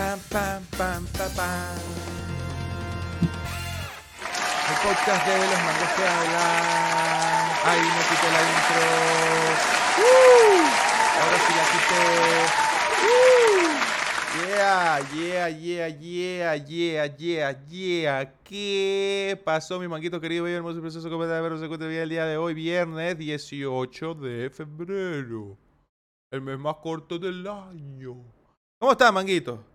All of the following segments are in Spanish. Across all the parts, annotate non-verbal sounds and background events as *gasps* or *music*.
Pam, pam, pam. El podcast de los mangos que hablan. Ay, no quité la intro. ¡Uh! Ahora sí la quité. ¡Uh! Yeah, yeah, yeah, yeah, yeah, yeah, yeah. ¿Qué pasó, mi manguito querido, bello, hermoso y precioso? ¿Cómo está? se encuentra el día de hoy, viernes 18 de febrero. El mes más corto del año. ¿Cómo está, manguito?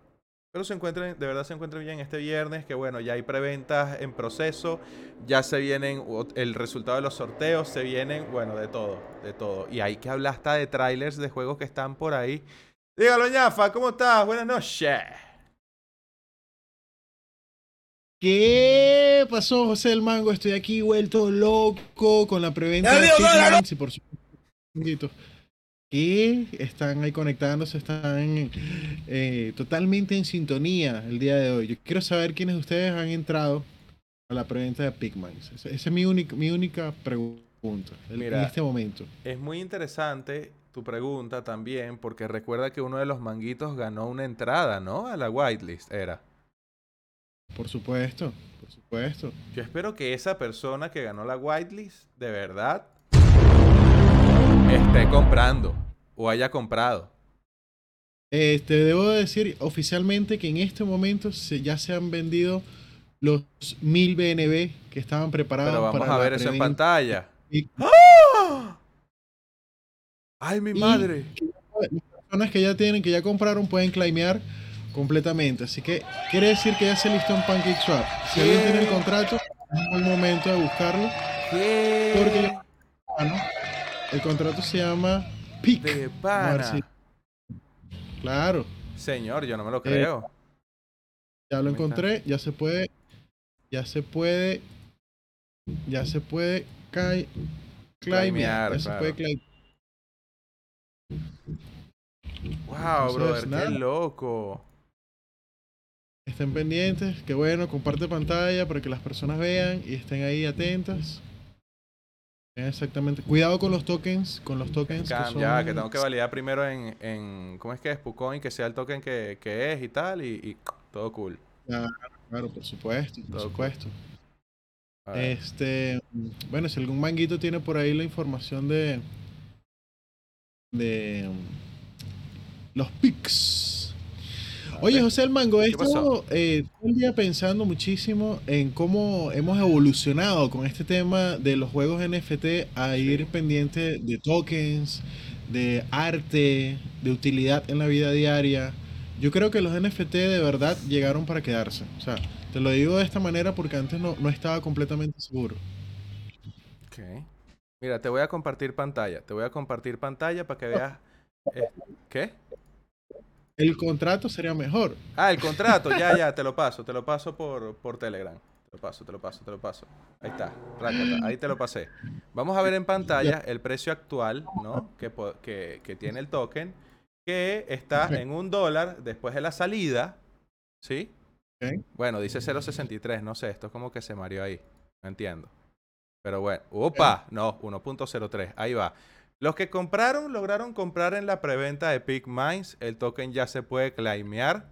Espero se encuentren, de verdad se encuentren bien este viernes, que bueno, ya hay preventas en proceso, ya se vienen el resultado de los sorteos, se vienen, bueno, de todo, de todo. Y hay que hablar hasta de trailers de juegos que están por ahí. Dígalo, ñafa, ¿cómo estás? Buenas noches. ¿Qué pasó, José del Mango? Estoy aquí vuelto loco con la preventa de Que están ahí conectándose, están eh, totalmente en sintonía el día de hoy. Yo quiero saber quiénes de ustedes han entrado a la preventa de Pigments. Esa, esa es mi única, mi única pregunta Mira. en este momento. Es muy interesante tu pregunta también, porque recuerda que uno de los manguitos ganó una entrada, ¿no? A la whitelist, era. Por supuesto, por supuesto. Yo espero que esa persona que ganó la whitelist, de verdad, esté comprando o haya comprado. Este, debo decir oficialmente que en este momento se, ya se han vendido los 1000 BNB que estaban preparados Pero vamos para a ver eso en pantalla. Y- ¡Ah! ¡Ay, mi Y- madre! Las personas que ya tienen, que ya compraron, pueden claimear completamente. Así que quiere decir que ya se listó en PancakeSwap. Si alguien tiene el contrato, es un buen momento de buscarlo. ¿Qué? Porque ah, ¿no? El contrato se llama PIC. De pana. Claro, Señor, yo no me lo Eh, creo. ya lo encontré. Ya se puede. Ya se puede. Ya se puede. Cai. Ya se claro. puede claimear. wow, brother, nada. qué loco. Estén pendientes, que bueno, comparte pantalla para que las personas vean y estén ahí atentas. Exactamente. Cuidado con los tokens, con los tokens que son... Ya, que tengo que validar primero en, en ¿cómo es que es? Pucoin, que sea el token que, que es y tal, y, y todo cool. Claro, claro, por supuesto, por Todo supuesto. Este, bueno, si algún manguito tiene por ahí la información de de mm, los pics. Oye. José el Mango, he estado eh, todo el día pensando muchísimo en cómo hemos evolucionado con este tema de los juegos NFT a ir pendiente de tokens, de arte, de utilidad en la vida diaria. Yo creo que los NFT de verdad llegaron para quedarse. O sea, te lo digo de esta manera porque antes no, no estaba completamente seguro. Ok. Mira, te voy a compartir pantalla. Te voy a compartir pantalla para que veas. eh, ¿Qué? El contrato sería mejor. Ah, el contrato. Ya, ya, te lo paso. Te lo paso por, por Telegram. Te lo paso, te lo paso, te lo paso. Ahí está. rácata, ahí te lo pasé. Vamos a ver en pantalla el precio actual, ¿no? Que, que, que tiene el token. Que está en un dólar después de la salida. ¿Sí? Bueno, dice 0.63. No sé, esto es como que se mareó ahí. No entiendo. Pero bueno. ¡Opa! No, 1.03. Ahí va. Los que compraron lograron comprar en la preventa de Peak Minds. El token ya se puede claimear.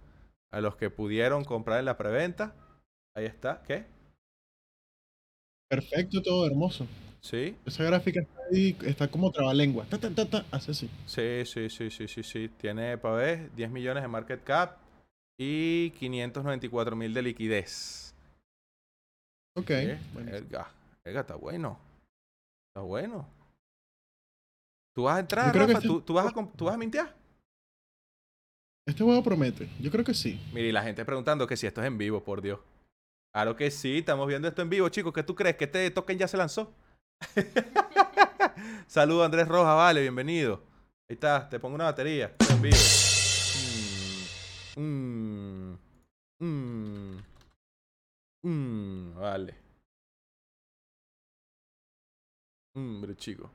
A los que pudieron comprar en la preventa. Ahí está. ¿Qué? Perfecto, todo hermoso. Sí. Esa gráfica está ahí, está como trabalengua. Ta, ta, ta, ta, hace así. Sí, sí, sí, sí, sí, sí. Tiene, para ver, 10 millones de market cap y 594 mil de liquidez. Ok. ¿Qué? bueno. Verga, verga, está bueno. Está bueno. ¿Tú vas a entrar, Rafa? este- ¿Tú, tú vas a, ¿Tú vas a mintear? Este juego promete. Yo creo que sí. Mira, y la gente preguntando que si esto es en vivo, por Dios. Claro que sí, estamos viendo esto en vivo, chicos. ¿Qué tú crees? ¿Que este token ya se lanzó? *laughs* Saludos, Andrés Rojas, vale, bienvenido. Ahí está, te pongo una batería. En vivo. Mm, mm, mm, mm, vale. Hombre, chico.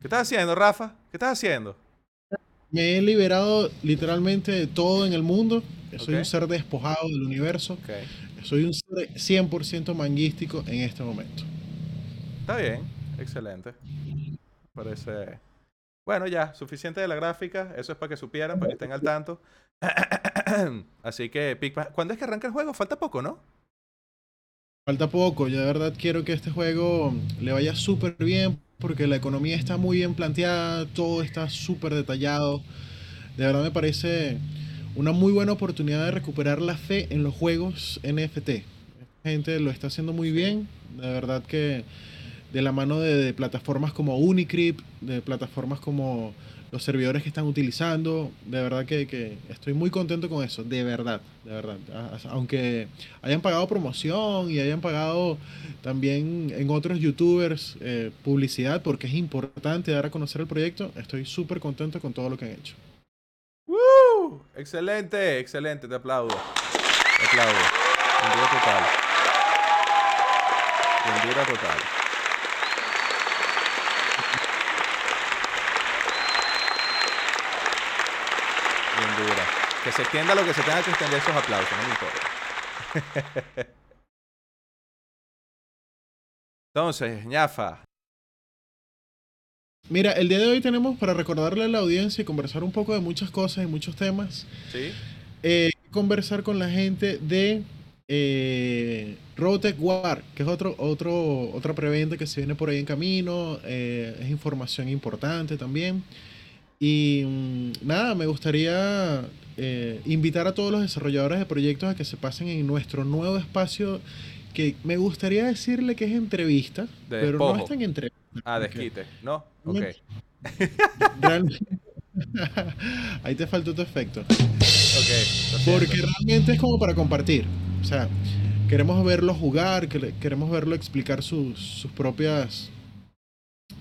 ¿Qué estás haciendo, Rafa? ¿Qué estás haciendo? Me he liberado literalmente de todo en el mundo. Soy un ser despojado del universo. Soy un ser 100% manguístico en este momento. Está bien, excelente. Parece. Bueno, ya, suficiente de la gráfica. Eso es para que supieran, para que estén al tanto. *clears throat* Así que, Pikmin- ¿cuándo es que arranca el juego? Falta poco, ¿no? Falta poco, yo de verdad quiero que este juego le vaya súper bien porque la economía está muy bien planteada, todo está súper detallado. De verdad me parece una muy buena oportunidad de recuperar la fe en los juegos NFT. La gente lo está haciendo muy bien, de verdad que de la mano de, de plataformas como Unicrypt, de plataformas como los servidores que están utilizando, de verdad que, que estoy muy contento con eso, de verdad, de verdad. Aunque hayan pagado promoción y hayan pagado también en otros youtubers eh, publicidad, porque es importante dar a conocer el proyecto, estoy súper contento con todo lo que han hecho. ¡Woo! Excelente, excelente, te aplaudo. Te aplaudo. Total. Total. Que se extienda lo que se tenga que extender esos aplausos, no me importa. *laughs* Entonces, ñafa. Mira, el día de hoy tenemos para recordarle a la audiencia y conversar un poco de muchas cosas y muchos temas. ¿Sí? eh, conversar con la gente de eh, Robotech War, que es otro, otro, otra preventa que se viene por ahí en camino. eh, es información importante también. Y mm, nada, me gustaría eh, invitar a todos los desarrolladores de proyectos a que se pasen en nuestro nuevo espacio que me gustaría decirle que es entrevista, De pero no es tan entrevista. Ah, desquite. ¿No? Ok. Realmente- *laughs* Ahí te faltó tu efecto. Ok. Porque realmente es como para compartir. O sea, queremos verlo jugar, que- queremos verlo explicar sus, sus propias.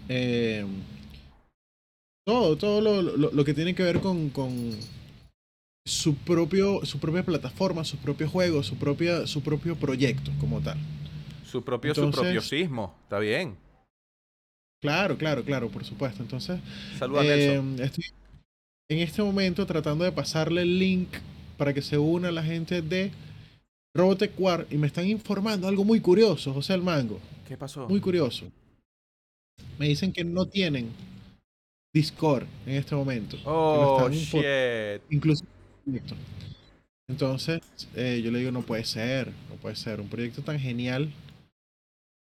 eh, todo, todo lo, lo- lo que tiene que ver con, con su, propio, su propia plataforma, sus propios juegos, su, propia, su propio proyecto como tal. Su propio, su propio sismo. Está bien. Claro, claro, claro, por supuesto. Entonces, Saluda. Eh, estoy en este momento tratando de pasarle el link para que se una la gente de Robotech War y me están informando algo muy curioso, José el Mango. ¿Qué pasó? Muy curioso. Me dicen que no tienen Discord en este momento. Oh, shit. incluso. Entonces, eh, yo le digo, no puede ser, no puede ser. Un proyecto tan genial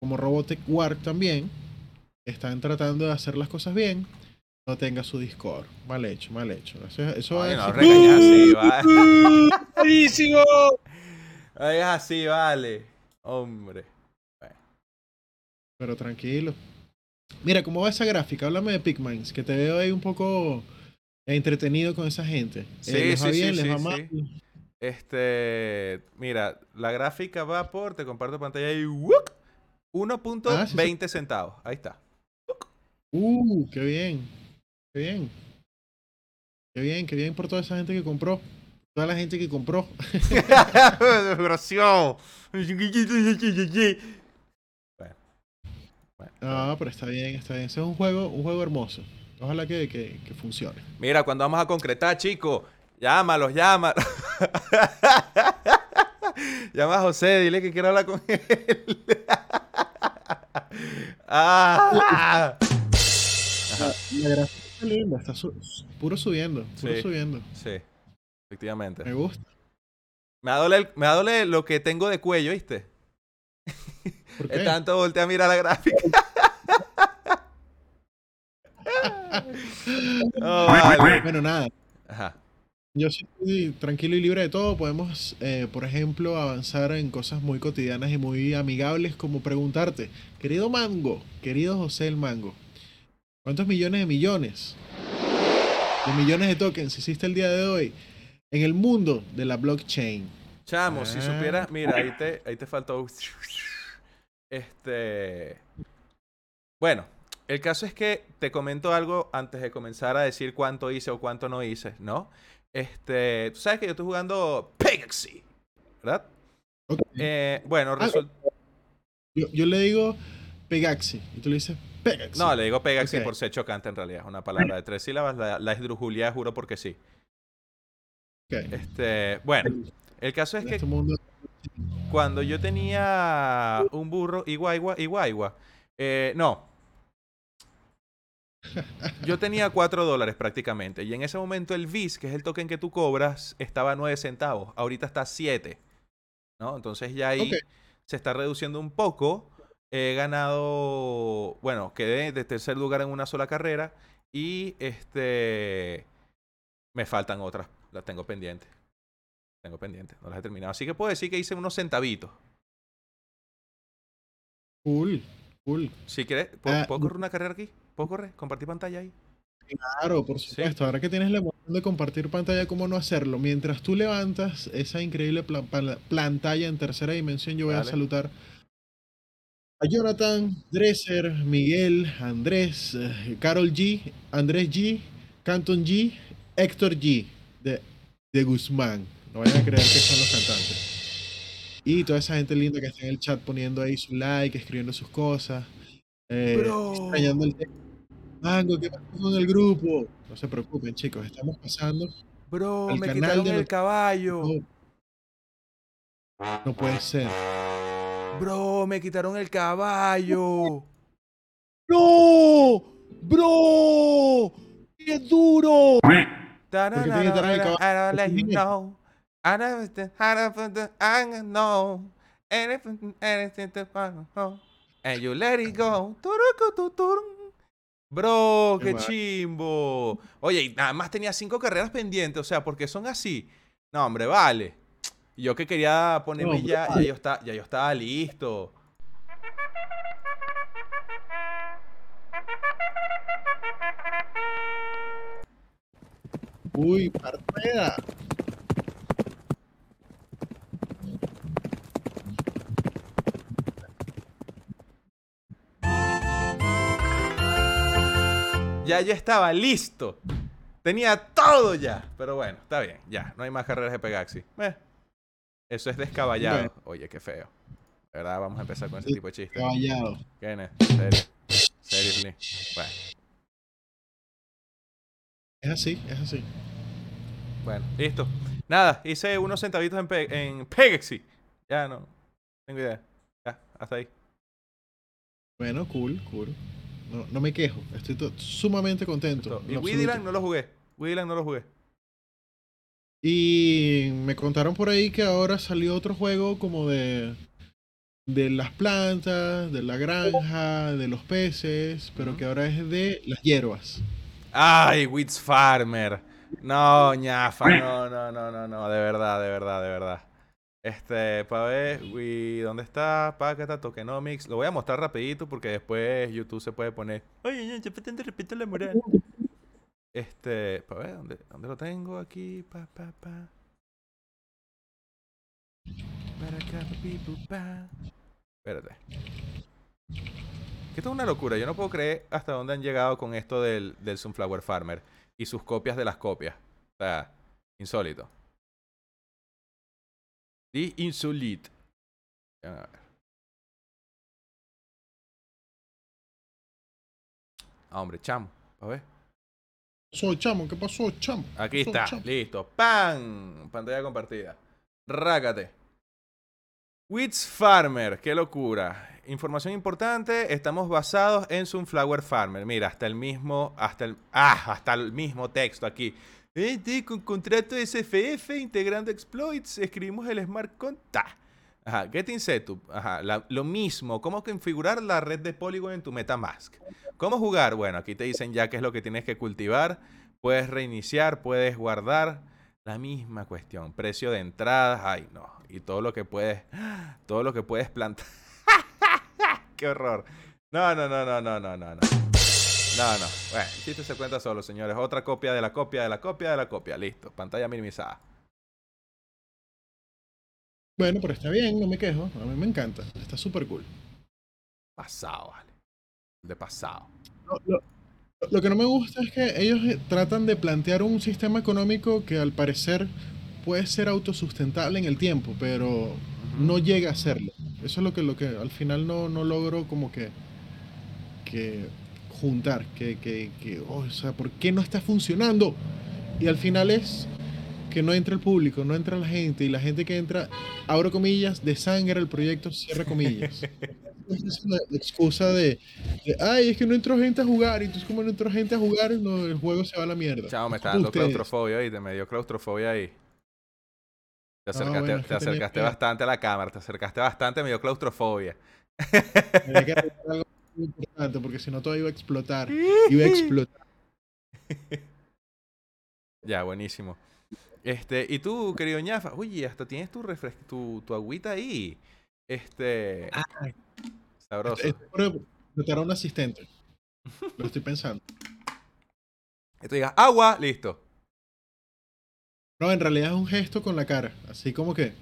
como Robotech War también, están tratando de hacer las cosas bien, no tenga su Discord. Mal hecho, mal hecho. Eso, eso va Ay, no, decir- regañas así, *laughs* va. ¡Buenísimo! Ay, es así, vale. Hombre. Pero tranquilo. Mira, ¿cómo va esa gráfica? Háblame de Pikmins, que te veo ahí un poco entretenido con esa gente. Eh, Sí, ¿Les va sí, sí, bien? ¿Les sí, va sí. Este. Mira, la gráfica va por. Te comparto pantalla y. ¡wuc! 1.20 Ah, sí. centavos. Ahí está. Uh, qué bien. Qué bien. Qué bien, qué bien por toda esa gente que compró. Toda la gente que compró. *laughs* No, pero está bien, está bien. Ese es un juego, un juego hermoso. Ojalá que, que, que funcione. Mira, cuando vamos a concretar, chicos, llámalos, llámalos. *laughs* Llama a José, dile que quiero hablar con él. *laughs* ah. La gráfica está linda, está su- puro subiendo, puro Sí. subiendo. Sí, efectivamente. Me gusta. Me va a doler, me lo que tengo de cuello, ¿viste? ¿Por *laughs* qué? tanto volteé a mirar la gráfica. *laughs* Oh, vale. Bueno, nada. Ajá. Yo estoy tranquilo y libre de todo. Podemos, eh, por ejemplo, avanzar en cosas muy cotidianas y muy amigables, como preguntarte, querido Mango, querido José el Mango, ¿cuántos millones de millones de millones de tokens hiciste el día de hoy en el mundo de la blockchain? Chamo, si Ah. supieras, mira, ahí te, ahí te faltó. Este. Bueno, el caso es que te comento algo antes de comenzar a decir cuánto hice o cuánto no hice, ¿no? Este, tú sabes que yo estoy jugando Pegaxi, ¿verdad? Ok. Eh, bueno, Ah, resulta. Yo, yo le digo Pegaxi y tú le dices Pegaxi. No, le digo Pegaxi Ok. por ser chocante en realidad. Es una palabra de tres sílabas. La, la esdrujulia, juro porque sí. Ok. Este, bueno, el caso es que este mundo cuando yo tenía un burro iguaigua, iguaigua, eh, no. Yo tenía 4 dólares prácticamente. Y en ese momento el VIS, que es el token que tú cobras, estaba a 9 centavos. Ahorita está a 7. ¿no? Entonces ya ahí se está reduciendo un poco. He ganado, bueno, quedé de tercer lugar en una sola carrera. Y este me faltan otras. Las tengo pendientes. Tengo pendientes. No las he terminado. Así que puedo decir que hice unos centavitos. Cool, cool. Si quieres, ¿puedo, Ah, puedo correr una carrera aquí? ¿Puedo correr? ¿Compartir pantalla ahí? Claro, por supuesto. Ahora que tienes la emoción de compartir pantalla, ¿cómo no hacerlo? Mientras tú levantas esa increíble pantalla en tercera dimensión, yo voy a Dale. salutar a Jonathan, Dresser, Miguel, Andrés, eh, Carol G, Andrés G, Canton G, Héctor G, de, de Guzmán. No vayan a creer que son los cantantes. Y toda esa gente linda que está en el chat poniendo ahí su like, escribiendo sus cosas. Eh, Bro. extrañando el tema. Mango, ¿qué pasó con el grupo? No se preocupen, chicos, estamos pasando. Bro, Al me canal quitaron de el los- caballo. No, no puede ser. Bro, me quitaron el caballo. ¡No! ¡Bro! ¡Qué duro! And you let it go. Bro, Qué chimbo. Oye, y nada más tenía cinco carreras pendientes, o sea, porque son así. No, hombre, vale. Yo que quería ponerme hombre, ya, ya yo, está, ya yo estaba listo. Uy, partida. Ya yo estaba listo. Tenía todo ya. Pero bueno, está bien. Ya, no hay más carreras de Pegaxi. Eh, eso es descaballado. Oye, qué feo. De verdad, vamos a empezar con ese tipo de chistes. Caballado. ¿Qué ne? Serio. Seriously. Bueno, Es así, es así. bueno, listo. Nada, hice unos centavitos en, Pe- en Pegaxi. Ya no. Tengo idea. Ya, hasta ahí. Bueno, cool, cool. No, no me quejo. Estoy to- sumamente contento. Y. Widiland no lo jugué. Widiland no lo jugué. Y me contaron por ahí que ahora salió otro juego como de de las plantas, de la granja, de los peces, pero que ahora es de las hierbas. Ay, Wits Farmer. No, ñafa, no, no, no, no, no, de verdad, de verdad, de verdad. Este, para ver, Wi- ¿dónde está? Pacata, Tokenomics. Lo voy a mostrar rapidito porque después YouTube se puede poner. Oye, ña, ya pretende respeto la moral. Este, para ver, ¿dónde, ¿dónde lo tengo? Aquí, pa, pa, pa. Para acá, papi, pa. Espérate. Esto es una locura. Yo no puedo creer hasta dónde han llegado con esto del, del Sunflower Farmer y sus copias de las copias. O sea, insólito. A ver. Ah, hombre, chamo. A ver. ¿Qué pasó, chamo? ¿Qué pasó, chamo? Aquí ¿Qué pasó, está, chamo? listo. ¡Pam! Pantalla compartida. Rácate. Wits Farmer, qué locura. Información importante, estamos basados en Sunflower Farmer. Mira, hasta el mismo, hasta el, ah, hasta el mismo texto aquí. Este, con contrato SFF, integrando exploits, escribimos el smart contract. Ajá, getting setup. Ajá, la- lo mismo, cómo configurar la red de Polygon en tu MetaMask. ¿Cómo jugar? Bueno, aquí te dicen ya qué es lo que tienes que cultivar. Puedes reiniciar, puedes guardar. La misma cuestión. Precio de entradas. Ay, no. Y todo lo que puedes. Todo lo que puedes plantar. *laughs* ¡Qué horror! No, no, no, no, no, no, no, no. No, no. Bueno, el chiste se cuenta solo, señores. Otra copia de la copia de la copia de la copia. Listo. Pantalla minimizada. Bueno, pero está bien, no me quejo. A mí me encanta. Está súper cool. Pasado, vale. De pasado. Lo, lo- lo que no me gusta es que ellos eh, tratan de plantear un sistema económico que al parecer puede ser autosustentable en el tiempo, pero no llega a serlo. Eso es lo que, lo que al final no, no logro como que, que juntar, que, que, que, oh, o sea, ¿por qué no está funcionando? Y al final es que no entra el público, no entra la gente, y la gente que entra, abro comillas, desangra el proyecto, cierra comillas. la excusa de, de, ay, es que no entró gente a jugar, y entonces como no entró gente a jugar, no, el juego se va a la mierda. Chao, me está dando claustrofobia ahí, te me dio claustrofobia ahí. Te acercaste, bueno, es te que acercaste bastante a la cámara, te acercaste bastante, me dio claustrofobia. Muy importante, porque si no todo iba a explotar. *laughs* Iba a explotar. *laughs* Ya, buenísimo. Este, y tú, querido ñafa, oye, hasta tienes tu refres tu, tu agüita ahí. Este, Ay, sabroso. Esto es por a un asistente. Lo estoy pensando. Tú digas, agua, listo. No, en realidad es un gesto con la cara. Así como que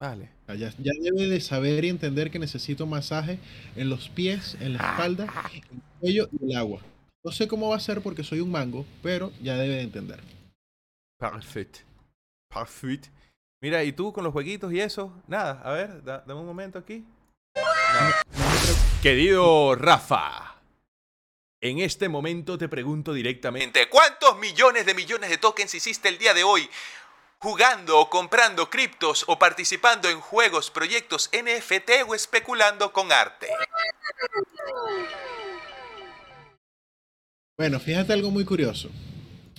Vale. Ya, debe de saber y entender que necesito masaje en los pies, en la espalda, en el cuello y el agua. No sé cómo va a ser porque soy un mango, pero ya debe de entender. Perfecto. Perfecto. Mira, ¿y tú con los jueguitos y eso? Nada, a ver, da- dame un momento aquí. Querido Rafa, en este momento te pregunto directamente, ¿cuántos millones de millones de tokens hiciste el día de hoy jugando o comprando criptos o participando en juegos, proyectos NFT o especulando con arte? Bueno, fíjate algo muy curioso.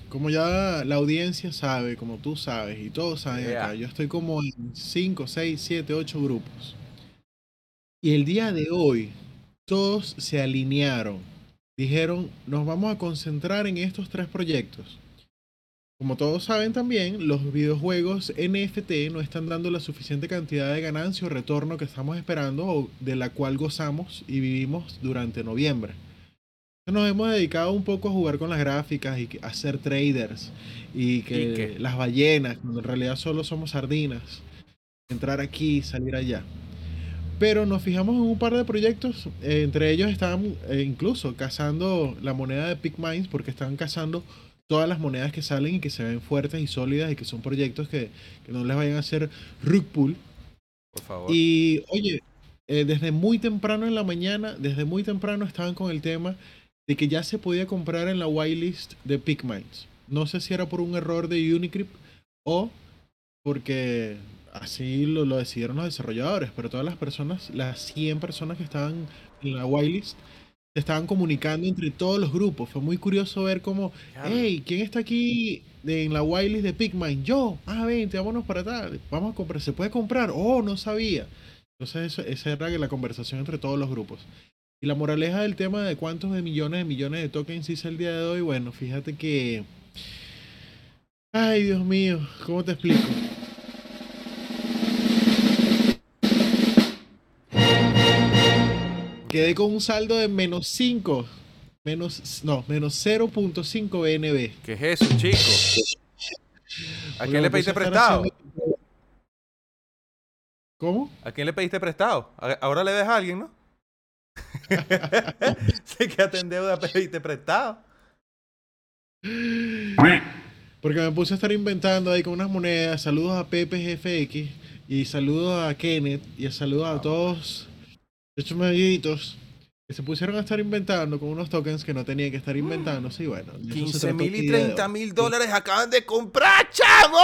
Como ya la audiencia sabe, como tú sabes y todos saben Yeah. acá, yo estoy como en 5, 6, 7, 8 grupos. Y el día de hoy, todos se alinearon. Dijeron, nos vamos a concentrar en estos tres proyectos. Como todos saben también, los videojuegos NFT no están dando la suficiente cantidad de ganancia o retorno que estamos esperando o de la cual gozamos y vivimos durante noviembre. Nos hemos dedicado un poco a jugar con las gráficas y a ser traders y que ¿Y las ballenas, cuando en realidad solo somos sardinas, entrar aquí, salir allá. Pero nos fijamos en un par de proyectos, eh, entre ellos estaban eh, incluso cazando la moneda de PigMines porque estaban cazando todas las monedas que salen y que se ven fuertes y sólidas y que son proyectos que, que no les vayan a hacer rug pull. Por favor. Y oye, eh, desde muy temprano en la mañana, desde muy temprano estaban con el tema de que ya se podía comprar en la whitelist de PigMines. No sé si era por un error de Unicrypt o porque así lo, lo decidieron los desarrolladores, pero todas las personas, las 100 personas que estaban en la whitelist, se estaban comunicando entre todos los grupos. Fue muy curioso ver cómo, hey, ¿quién está aquí en la whitelist de Pigmine? Yo, ah, vente, vámonos para tal, vamos a comprar, ¿se puede comprar? Oh, no sabía. Entonces eso- esa era la conversación entre todos los grupos. Y la moraleja del tema de cuántos de millones de millones de tokens hice el día de hoy, bueno, fíjate que... Ay, Dios mío, ¿cómo te explico? Quedé con un saldo de menos 5. Menos, no, menos 0.5 BNB. ¿Qué es eso, chico? ¿A quién le pediste prestado? haciendo- ¿Cómo? ¿A quién le pediste prestado? Ahora le dejas a alguien, ¿no? *laughs* Sé que en deuda pediste prestado. Porque me puse a estar inventando ahí con unas monedas. Saludos a Pepe GFX y saludos a Kenneth y saludos a todos estos amiguitos que se pusieron a estar inventando con unos tokens que no tenían que estar inventando. Sí, bueno. de eso se 15 trató mil y día de 30 hoy. mil dólares acaban de comprar, chavo.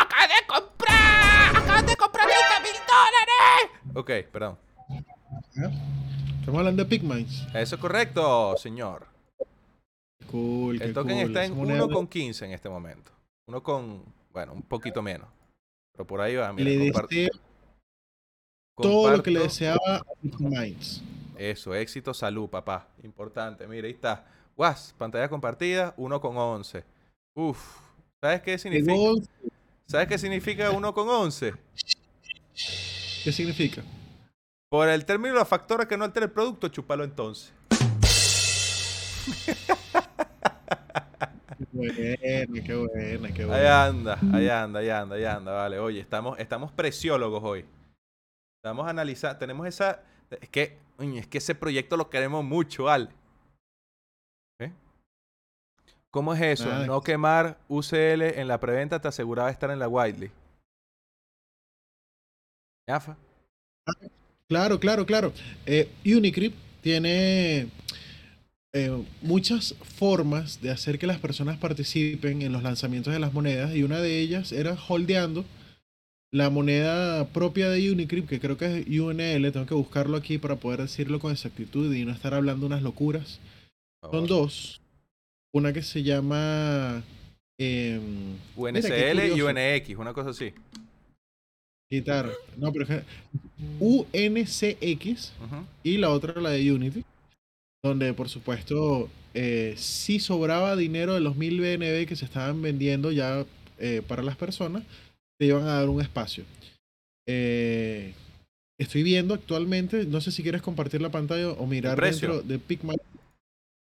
Acaban de comprar. Acaban de comprar 30 mil dólares. Ok, perdón. Estamos hablando de Pigmines. Eso es correcto, señor. Cool, El token cool. está en moneda 1,15 en este momento. Uno con, bueno, un poquito menos. Pero por ahí va, mira. Le todo lo que le deseaba a. Eso, éxito, salud, papá. Importante. Mira, ahí está. Guas, pantalla compartida, 1 con 11. Uf. ¿Sabes qué significa? ¿Sabes qué significa 1 con 11? ¿Qué significa? Por el término de factores que no altera el producto, chúpalo entonces. Qué buena, qué buena, qué Ahí buena. anda, ahí anda, ahí anda, ahí anda, vale. Oye, estamos, estamos preciólogos hoy. Estamos analizando, tenemos esa. Es que, es que ese proyecto lo queremos mucho, Al. ¿Eh? ¿Cómo es eso? Nada, no quemar UCL en la preventa te aseguraba estar en la whitelist. ¿Yafa? Claro, claro, claro. Eh, Unicrypt tiene eh, muchas formas de hacer que las personas participen en los lanzamientos de las monedas y una de ellas era holdeando la moneda propia de Unicrypt, que creo que es UNL, tengo que buscarlo aquí para poder decirlo con exactitud y no estar hablando unas locuras. Son dos. Una que se llama... em, UNCL y. UNX, una cosa así. Quitar. No, pero es que- UNCX Ujú. y la otra la de Unity, donde por supuesto eh, sí sobraba dinero de los 1000 BNB que se estaban vendiendo ya eh, para las personas, te iban a dar un espacio. Eh, estoy viendo actualmente, no sé si quieres compartir la pantalla o mirar dentro de Picman.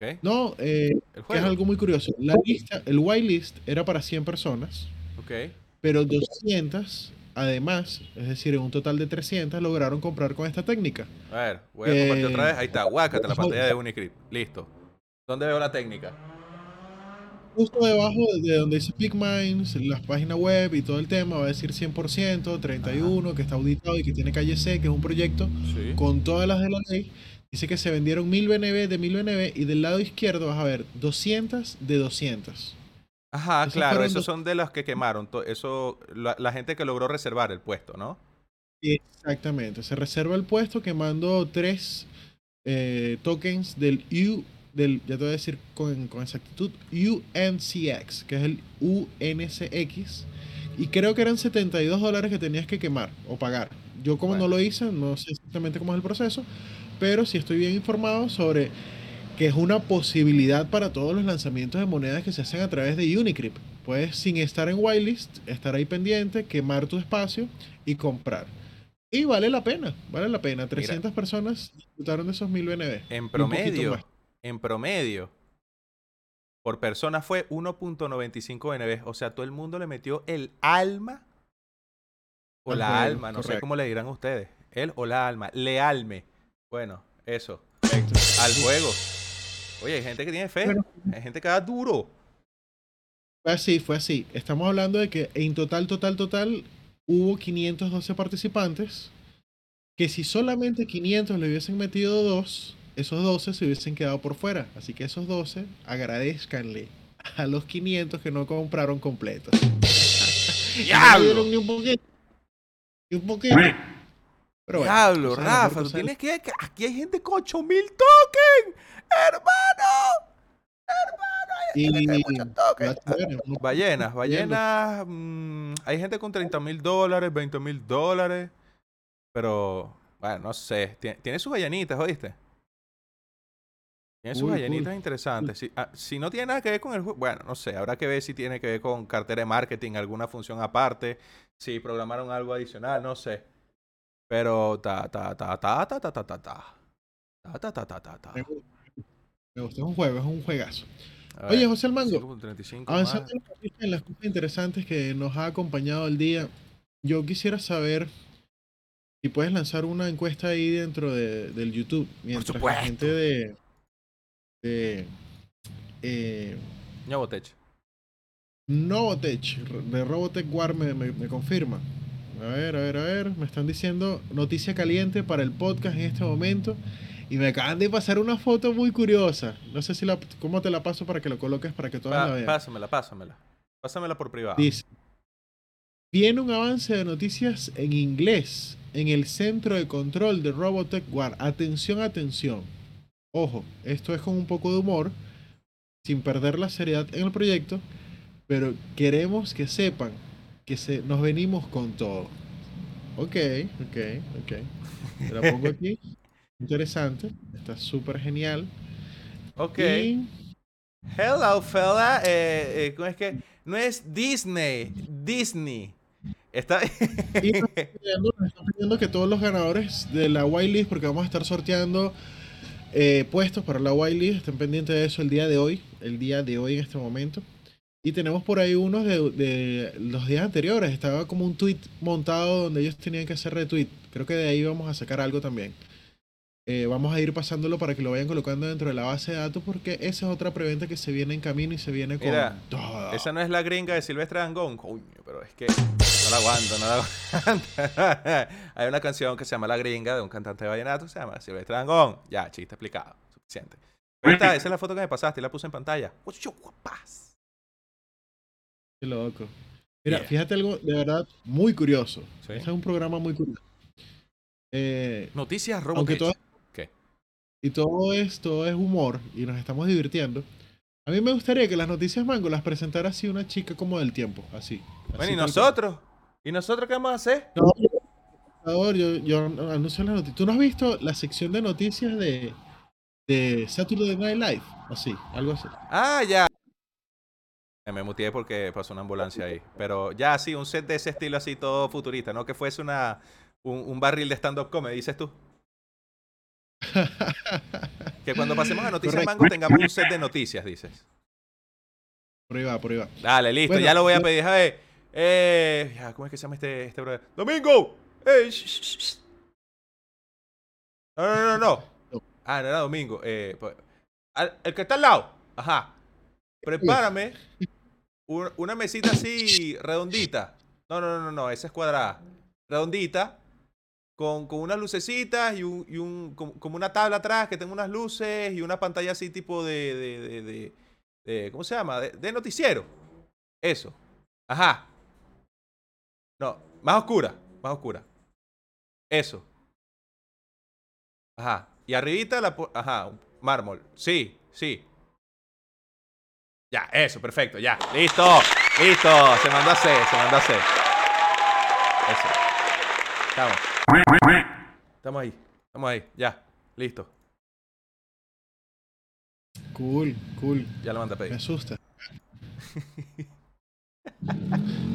Ok. No, eh, que es algo muy curioso. La lista, el whitelist era para 100 personas, Ok. pero 200, además, es decir, en un total de 300, lograron comprar con esta técnica. A ver, voy a compartir Eh, otra vez. Ahí está, guácate la *laughs* pantalla de Unicrypt. Listo. ¿Dónde veo la técnica? Justo debajo de donde dice PicMines, las páginas web y todo el tema, va a decir 100%, 31, que está auditado y que tiene calle C, que es un proyecto Sí. con todas las de la ley. Dice que se vendieron 1000 BNB de 1000 BNB y del lado izquierdo vas a ver 200 de 200. Ajá, Esos claro, esos dos- son de los que quemaron. Eso, la, la gente que logró reservar el puesto, ¿no? Exactamente, se reserva el puesto quemando tres eh, tokens del U, del, ya te voy a decir con, con exactitud, UNCX, que es el UNCX, y creo que eran 72 dólares que tenías que quemar o pagar. Yo como no lo hice, no sé exactamente cómo es el proceso, pero sí estoy bien informado sobre que es una posibilidad para todos los lanzamientos de monedas que se hacen a través de Unicrypt. Puedes, sin estar en whitelist, estar ahí pendiente, quemar tu espacio y comprar. Y vale la pena, vale la pena. 300 personas disfrutaron de esos 1000 BNB. En promedio. En promedio, por persona fue 1.95 BNB. O sea, todo el mundo le metió el alma o la alma, no sé cómo le dirán ustedes. Él o la alma, lealme. Bueno, eso, al juego. Oye, hay gente que tiene fe, Bueno. hay gente que da duro. Fue así, fue así. Estamos hablando de que en total, total, total, hubo 512 participantes. Que si solamente 500 le hubiesen metido dos, esos 12 se hubiesen quedado por fuera. Así que esos 12, agradezcanle a los 500 que no compraron completos. *laughs* Y no ¡Diablo! ni un poquito. Ni un poquito. Pero bueno, Diablo, Rafa, tú tienes que. que- Aquí hay gente con 8000 tokens. ¡Hermano! Y chévere, uno- Ballenas, ballenas. mm, hay gente con 30 mil dólares, 20 mil dólares. Pero, bueno, no sé. Tiene, tiene sus ballenitas, ¿oíste? Tiene sus cool. interesantes. Si, ah, si no tiene nada que ver con el juego, bueno, no sé. Habrá que ver si tiene que ver con cartera de marketing, alguna función aparte. Si programaron algo adicional, no sé. Pero, ta, ta, ta, ta, ta, ta, ta, ta, ta. Ta, ta, ta, ta, ta, ta. Me gusta, es un juego, es un juegazo. A Oye, ver, José el Mango, 5.35 Avanzando en las cosas- interesantes que nos ha acompañado el día, yo quisiera saber si puedes lanzar una encuesta ahí dentro de- del YouTube, mientras la supuesto. gente de, de eh, Ñabotech. Novotech, de Robotech War me, me- me confirma. A ver, a ver, a ver, me están diciendo noticia caliente para el podcast en este momento y me acaban de pasar una foto muy curiosa. No sé si la, cómo te la paso para que lo coloques para que todas Pa- la vean. pásamela, pásamela. Pásamela por privado. Dice, viene un avance de noticias en inglés en el centro de control de Robotech War. Atención, atención. Ojo, esto es con un poco de humor, sin perder la seriedad en el proyecto, pero queremos que sepan que se, nos venimos con todo. Ok, ok, ok. Te la pongo aquí. *laughs* Interesante. Está súper genial. Ok. Y Hello, fella. Eh, eh, ¿Cómo es que? No es Disney. Disney. Está. *laughs* Y nos están pidiendo, nos están pidiendo que todos los ganadores de la whitelist, porque vamos a estar sorteando eh, puestos para la whitelist, estén pendientes de eso el día de hoy, el día de hoy en este momento. Y tenemos por ahí unos de, de los días anteriores, estaba como un tweet montado donde ellos tenían que hacer retweet. Creo que de ahí vamos a sacar algo también. Eh, vamos a ir pasándolo para que lo vayan colocando dentro de la base de datos, porque esa es otra preventa que se viene en camino y se viene con Mira, todo. Esa no es la gringa de Silvestre Dangond. Coño, pero es que no la aguanto, no la aguanto. *laughs* Hay una canción que se llama La gringa de un cantante de vallenato, se llama Silvestre Dangond. Ya, chiste explicado. Suficiente. Ahí está, esa es la foto que me pasaste y la puse en pantalla. Qué loco. Mira, Yeah. fíjate algo de verdad muy curioso. Sí. Este es un programa muy curioso. Eh, Noticias Aunque Robotech. Y todo esto es humor y nos estamos divirtiendo. A mí me gustaría que las noticias mango las presentara así una chica como del tiempo, así. Bueno, así ¿y nosotros? ¿Y nosotros qué vamos a hacer? No, yo, yo, yo anuncio las noticias. ¿Tú no has visto la sección de noticias de, de Saturday Night Live? Así, algo así. Ah, ya. Me muteé porque pasó una ambulancia ahí. Pero ya, sí, un set de ese estilo así todo futurista, ¿no? Que fuese una, un, un barril de stand-up comedy, dices tú. *laughs* Que cuando pasemos a Noticias Correcto. Mango tengamos un set de noticias, dices. Por ahí va, por ahí va. Dale, listo, Bueno, ya lo voy a pedir. A ver, eh, ¿cómo es que se llama este, este brother? ¡Domingo! Sh- sh- sh! No, no, no, no. No. Ah, no era Domingo. Eh, pues, al- el que está al lado. Ajá. Prepárame un- una mesita así redondita. No, no, no, no, no, esa es cuadrada. Redondita. Con, unas lucecitas y un, y un como, una tabla atrás que tenga unas luces y una pantalla así tipo de, de, de, ¿cómo se llama? De, noticiero. Eso. Ajá. No, más oscura, más oscura. Eso. Ajá. Y arribita la... Ajá, mármol. Sí, sí. Ya, eso, perfecto, ya. Listo, listo. Se mandó a hacer, se mandó a hacer. Eso. Estamos. Estamos ahí, estamos ahí, ya. Listo. Cool, cool. Ya lo mandé a Me asusta.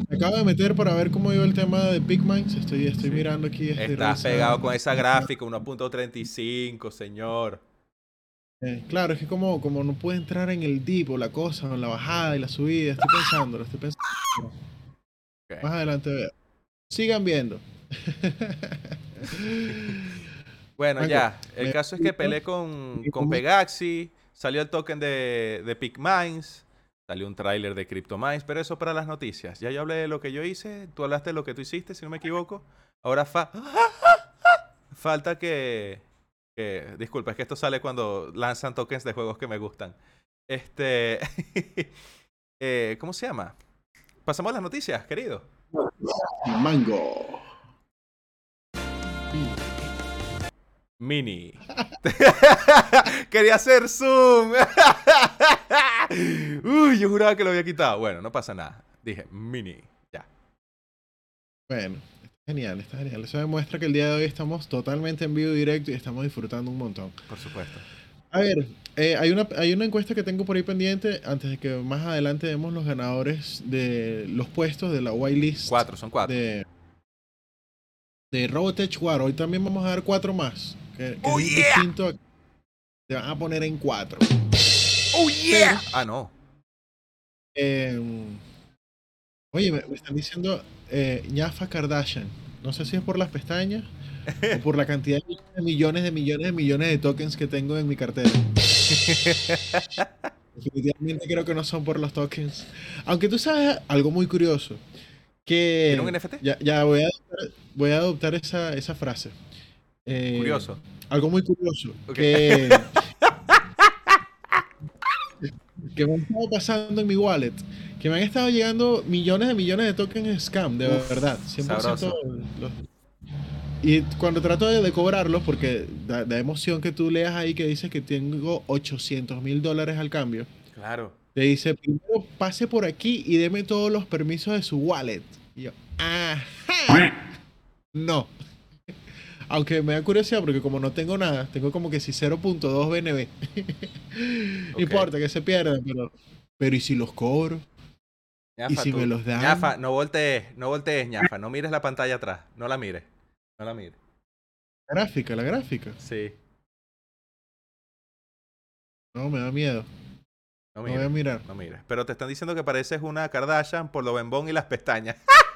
Me acabo de meter para ver cómo iba el tema de Pigmans. Estoy, estoy mirando aquí. Estoy Estás revisando. pegado con esa gráfica, 1.35, señor. Eh, claro, es que como, como no puede entrar en el deep o la cosa, o en la bajada y la subida, estoy pensando, estoy pensando. Más adelante veo. Sigan viendo. *laughs* *laughs* Bueno, ya. El me caso es que peleé con, ¿Y con? Pegaxi. Salió el token de, de PicMines. Salió un tráiler de CryptoMines. Pero eso para las noticias. Ya yo hablé de lo que yo hice. Tú hablaste de lo que tú hiciste, si no me equivoco. Ahora fa *laughs* falta que, que. Disculpa, es que esto sale cuando lanzan tokens de juegos que me gustan. Este. *laughs* eh, ¿Cómo se llama? Pasamos a las noticias, querido. Mango. Mini. *laughs* Quería hacer zoom. *laughs* Uy, yo juraba que lo había quitado. Bueno, no pasa nada. Dije, mini. Ya. Bueno, está genial, está genial. Eso demuestra que el día de hoy estamos totalmente en vivo y directo y estamos disfrutando un montón. Por supuesto. A ver, eh, hay, una, hay una encuesta que tengo por ahí pendiente antes de que más adelante demos los ganadores de los puestos de la whitelist Cuatro, son cuatro. de, de Robotech War. Hoy también vamos a dar cuatro más. Que, Oh, es yeah. distinto. a- Te van a poner en cuatro. ¡Oh, yeah! Ah, no. Eh, oye, me, me están diciendo eh, ñafa Kardashian. No sé si es por las pestañas *laughs* o por la cantidad de millones de millones de millones de tokens que tengo en mi cartera. *laughs* Definitivamente creo que no son por los tokens. Aunque tú sabes algo muy curioso. Que ¿Tiene un NFT? ya, ya voy a voy a adoptar esa, esa frase. Eh, Curioso. Algo muy curioso. Ok. Que, *laughs* que me ha estado pasando en mi wallet. Que me han estado llegando millones de millones de tokens scam, de Uf, verdad. 100% sabroso. los- y cuando trato de, de cobrarlos, porque da, da emoción que tú leas ahí que dice que tengo 800 mil dólares al cambio. Claro. Te dice, primero pase por aquí y deme todos los permisos de su wallet. Y yo, ajá. *laughs* No. Aunque me da curiosidad porque como no tengo nada, tengo como que si 0.2 BNB. no Ok. importa que se pierdan, pero, pero ¿y si los cobro? Ñafa, si tú- me los dan? Ñafa, no voltees, no voltees, ñafa. No mires la pantalla atrás. No la mires. No la mires. La gráfica, la gráfica. Sí. No, me da miedo. No No voy a mirar. No mires. Pero te están diciendo que pareces una Kardashian por lo bembón y las pestañas. *laughs*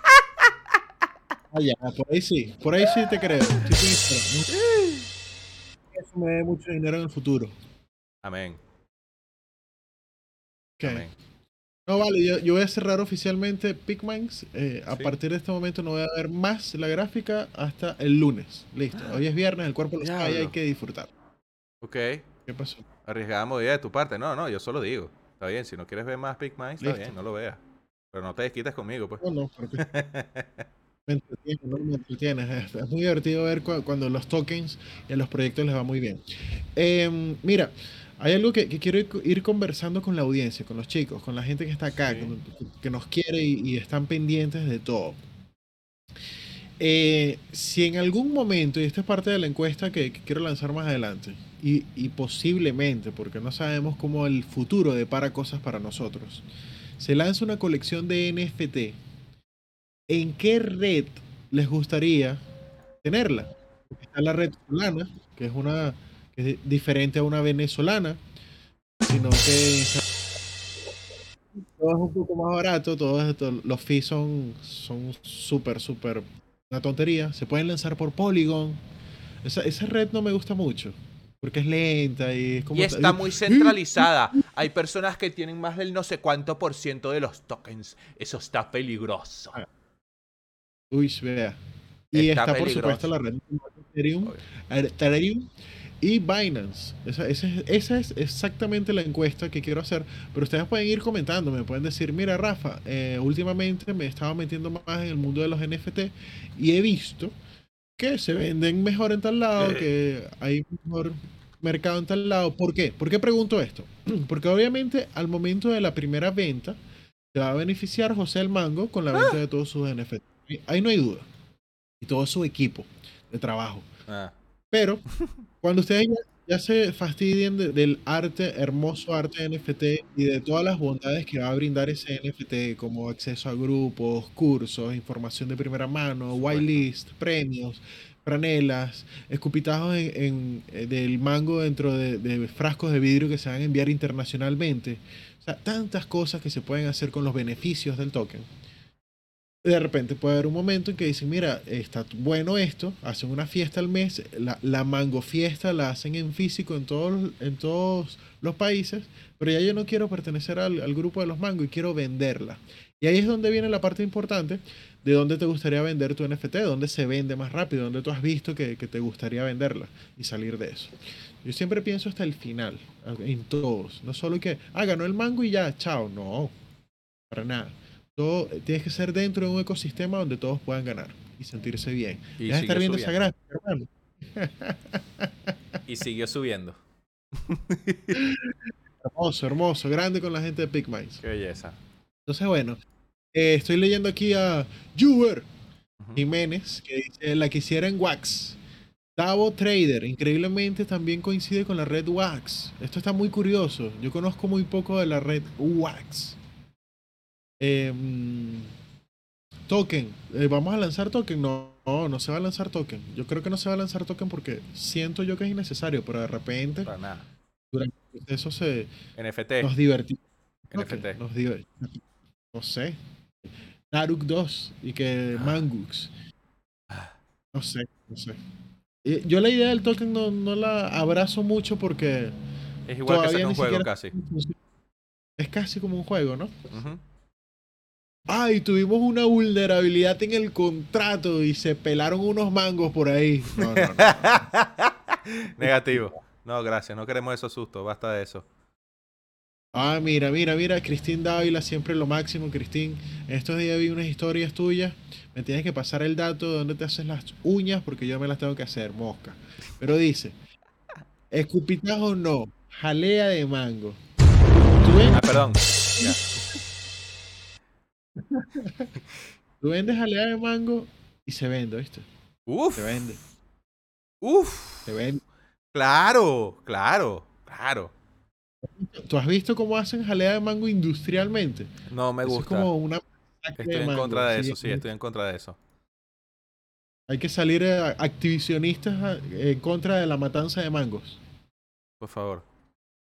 Ah, ya, por ahí sí. Por ahí sí te creo. Sí, sí, pero no- Eso me dé mucho dinero en el futuro. Amén. Ok. Amén. No, vale, yo, yo voy a cerrar oficialmente Pigmans. Eh, a Sí. partir de este momento no voy a ver más la gráfica hasta el lunes. Listo. Hoy es viernes, el cuerpo lo y hay que disfrutar. Ok. ¿Qué pasó? Arriesgada movida de tu parte. No, no, yo solo digo. Está bien, si no quieres ver más Big Mind, está Listo. bien, no lo veas. Pero no te desquites conmigo, pues. No, no, porque *laughs* me entretiene, ¿no? Me entretiene. *laughs* Es, muy divertido ver cu- cuando los tokens a los proyectos les va muy bien. Em, mira, hay algo que, que quiero ir, co- ir conversando con la audiencia, con los chicos, con la gente que está acá, Sí. que nos quiere y, y están pendientes de todo. Eh, si en algún momento, y esta es parte de la encuesta que, que quiero lanzar más adelante, y, y posiblemente, porque no sabemos cómo el futuro depara cosas para nosotros, se lanza una colección de NFT, ¿en qué red les gustaría tenerla? Está la red Solana, que es una que es diferente a una venezolana, sino que todo es un poco más barato, todos los fees son son súper, súper una tontería. Se pueden lanzar por Polygon. Esa, esa red no me gusta mucho, porque es lenta y es como... Y está muy centralizada. Hay personas que tienen más del no sé cuánto por ciento de los tokens. Eso está peligroso. Ah, Uy, vea. Y Está está, por supuesto la red Ethereum, Obvio. Ethereum y Binance. Esa, esa es, esa es exactamente la encuesta que quiero hacer. Pero ustedes pueden ir comentando, me pueden decir, mira Rafa, eh, últimamente me estaba metiendo más en el mundo de los NFT y he visto que se venden mejor en tal lado, Eh. que hay mejor mercado en tal lado. ¿Por qué? ¿Por qué pregunto esto? *clears throat* Porque obviamente al momento de la primera venta se va a beneficiar José el Mango con la venta de todos sus NFT. Ahí- no hay duda. Y todo su equipo de trabajo. Ah, Pero *laughs* cuando ustedes ya, ya se fastidien de- del arte, hermoso arte NFT y de todas las bondades que va a brindar ese NFT, como acceso a grupos, cursos, información de primera mano, whitelist, premios, franelas, escupitajos en, en- eh, del mango dentro de, de frascos de vidrio que se van a enviar internacionalmente. O sea, tantas cosas que se pueden hacer con los beneficios del token. De repente puede haber un momento en que dicen, mira, está bueno esto, hacen una fiesta al mes, la, la mango fiesta la hacen en físico en todos, en todos los países, pero ya yo no quiero pertenecer al, al grupo de los mangos y quiero venderla. Y ahí es donde viene la parte importante de dónde te gustaría vender tu NFT, dónde se vende más rápido, dónde tú has visto que, que te gustaría venderla y salir de eso. Yo siempre pienso hasta el final, en todos, no solo que, ah, ganó el mango y ya, chao, no, para nada. Todo, tienes que ser dentro de un ecosistema donde todos puedan ganar y sentirse bien. y Deja de estar viendo esa subiendo. gráfica, hermano. Y siguió subiendo. *laughs* Hermoso, hermoso, grande con la gente de Big Minds. Qué belleza. Entonces, bueno, eh, estoy leyendo aquí a Juber. Jiménez, que dice la quisiera en Wax. Davo Trader, increíblemente también coincide con la red Wax. Esto está muy curioso. Yo conozco muy poco de la red Wax. Em, token, eh, ¿vamos a lanzar token? No, no, no se va a lanzar token. Yo creo que no se va a lanzar token porque siento yo que es innecesario, pero de repente Para nada. durante el proceso se NFT. nos divertimos. NFT. Nos diver- No sé. Naruk 2 y que Ah. Mangux. No sé, no sé. Eh, Yo la idea del token no, no la abrazo mucho porque Es igual que sacar un juego casi. es casi como un juego, ¿no? Ujú. Ay, tuvimos una vulnerabilidad en el contrato y se pelaron unos mangos por ahí. No, no, no. *laughs* Negativo. No, gracias. No queremos esos sustos. Basta de eso. Ah, mira, mira, mira, Cristín Dávila, siempre lo máximo, Cristín. En estos días vi unas historias tuyas. Me tienes que pasar el dato de dónde te haces las uñas porque yo me las tengo que hacer, mosca. Pero dice, escupitajo no, jalea de mango. ¿Tú, ven- Ah, perdón. Ya. Tú vendes jalea de mango y se vende, ¿viste? Uf. Se vende, Uf. se vende. Claro, claro, claro. ¿Tú has visto cómo hacen jalea de mango industrialmente? No me Eso es gusta. como una Estoy en mango, contra de sí, eso, sí, estoy en contra de eso. Hay que salir eh, activisionistas en contra de la matanza de mangos. Por favor.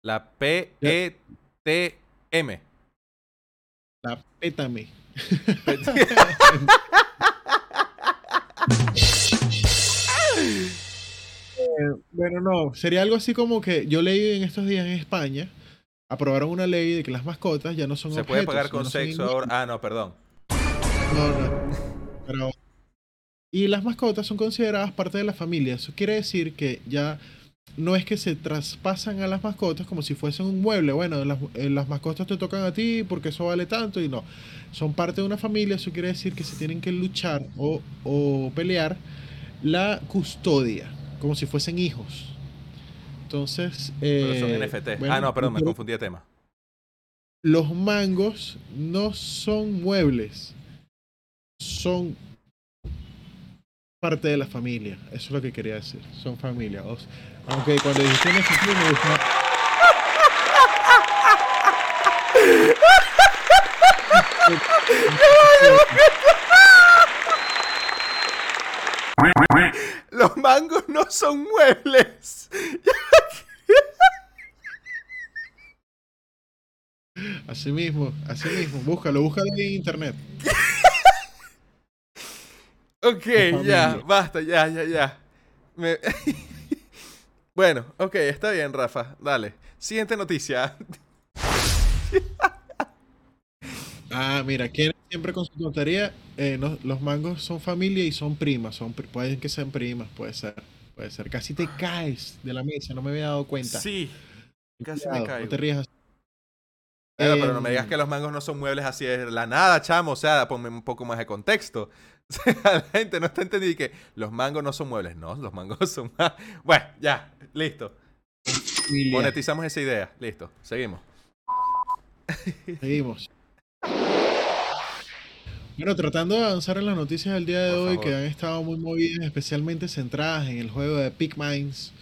La P-E-T-M. La pétame. Eh, bueno, no, sería algo así como que yo leí en estos días en España, aprobaron una ley de que las mascotas ya no son ¿Se puede pagar con no sexo ahora? Ah, no, perdón. No, no. Pero- y las mascotas son consideradas parte de la familia. Eso quiere decir que ya no es que se traspasan a las mascotas como si fuesen un mueble. Bueno, las, eh, las mascotas te tocan a ti porque eso vale tanto y no. Son parte de una familia, eso quiere decir que se tienen que luchar o, o pelear la custodia, como si fuesen hijos. Entonces... Pero son eh, NFT. bueno, ah, no, perdón, me confundí de tema. Los mangos no son muebles, son parte de la familia. Eso es lo que quería decir. Son familia. O aunque cuando dijiste NFT me gusta. Los mangos no son muebles. Así mismo, así mismo. Búscalo, búscalo en internet. Ok, ya, basta, ya, ya, ya. Me- *laughs* bueno, ok, está bien, Rafa. Dale. Siguiente noticia. Ah, mira, que siempre con su tontería, eh, no- los mangos son familia y son primas. Son, pueden que sean primas, puede ser. Puede ser. Casi te caes de la mesa, no me había dado cuenta. Sí, casi me Cuidado, caigo. No te rías así. Bueno, pero no me digas Em, que los mangos no son muebles así de la nada, chamo. O sea, ponme un poco más de contexto. *laughs* La gente no está entendiendo que los mangos no son muebles. No, los mangos *laughs* son. Bueno, ya, listo. Monetizamos esa idea. Listo, seguimos. Seguimos. Bueno, tratando de avanzar en las noticias del día de Por hoy, favor. que han estado muy movidas, especialmente centradas en el juego de Pikmines,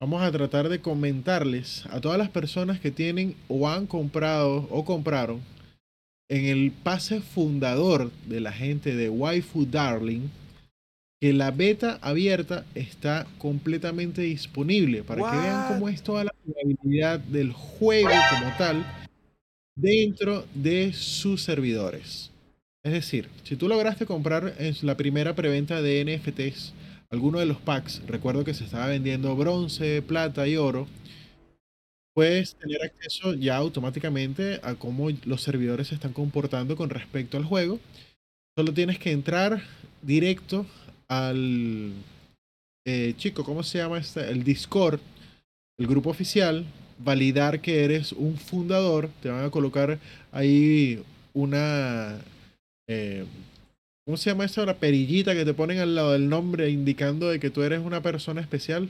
vamos a tratar de comentarles a todas las personas que tienen o han comprado o compraron en el pase fundador de la gente de Waifu Darling, que la beta abierta está completamente disponible para que vean cómo es toda la jugabilidad del juego como tal dentro de sus servidores. Es decir, si tú lograste comprar en la primera preventa de NFTs alguno de los packs, recuerdo que se estaba vendiendo bronce, plata y oro, puedes tener acceso ya automáticamente a cómo los servidores se están comportando con respecto al juego. Solo tienes que entrar directo al eh, chico, ¿cómo se llama este? El Discord, el grupo oficial, validar que eres un fundador, te van a colocar ahí una eh, ¿cómo se llama eso? La perillita que te ponen al lado del nombre indicando de que tú eres una persona especial.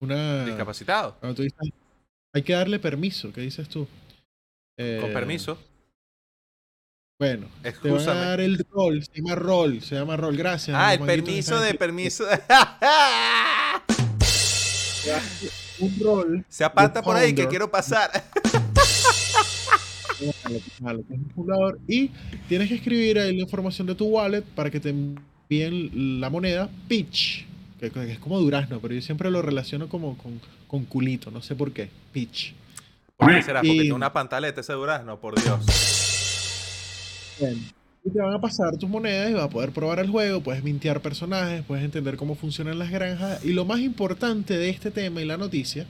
Una Discapacitado. cuando tú dices, hay que darle permiso, ¿qué dices tú? Con Eh, permiso. Bueno, te van a Excúsame. dar el rol, se llama rol, se llama rol, gracias. Ah, el permiso de permiso. *laughs* Un rol. Se aparta por ahí que quiero pasar. Y tienes que escribir ahí la información de tu wallet para que te envíen la moneda Peach, que, que es como durazno, pero yo siempre lo relaciono como con, con culito, no sé por qué. Peach. ¿Por qué será? Porque Y- tiene una pantaleta ese durazno, por Dios. Bueno, y te van a pasar tus monedas y vas a poder probar el juego, puedes mintear personajes, puedes entender cómo funcionan las granjas. Y lo más importante de este tema y la noticia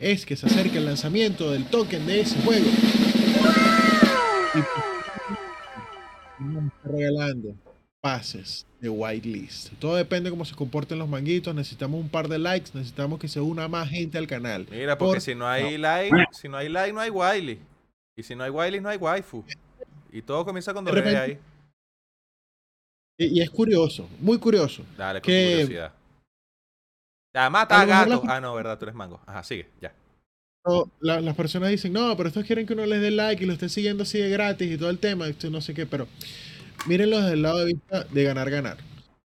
es que se acerca el lanzamiento del token de ese juego. Y regalando pases de whitelist. Todo depende de cómo se comporten los manguitos. Necesitamos un par de likes, necesitamos que se una más gente al canal. Mira, porque Por- si no hay like, si no hay like, no hay Wiley. Y si no hay Wiley, no hay waifu. Y todo comienza con doble repente- ahí. Y, y es curioso, muy curioso. Dale, con que- curiosidad. Ya, mata A gato. la- Ah, no, verdad, tú eres mango. Ajá, sigue, ya. No, la- las personas dicen, no, pero estos quieren que uno les dé like y lo esté siguiendo así de gratis y todo el tema, esto no sé qué, pero mírenlo desde el lado de vista de ganar, ganar.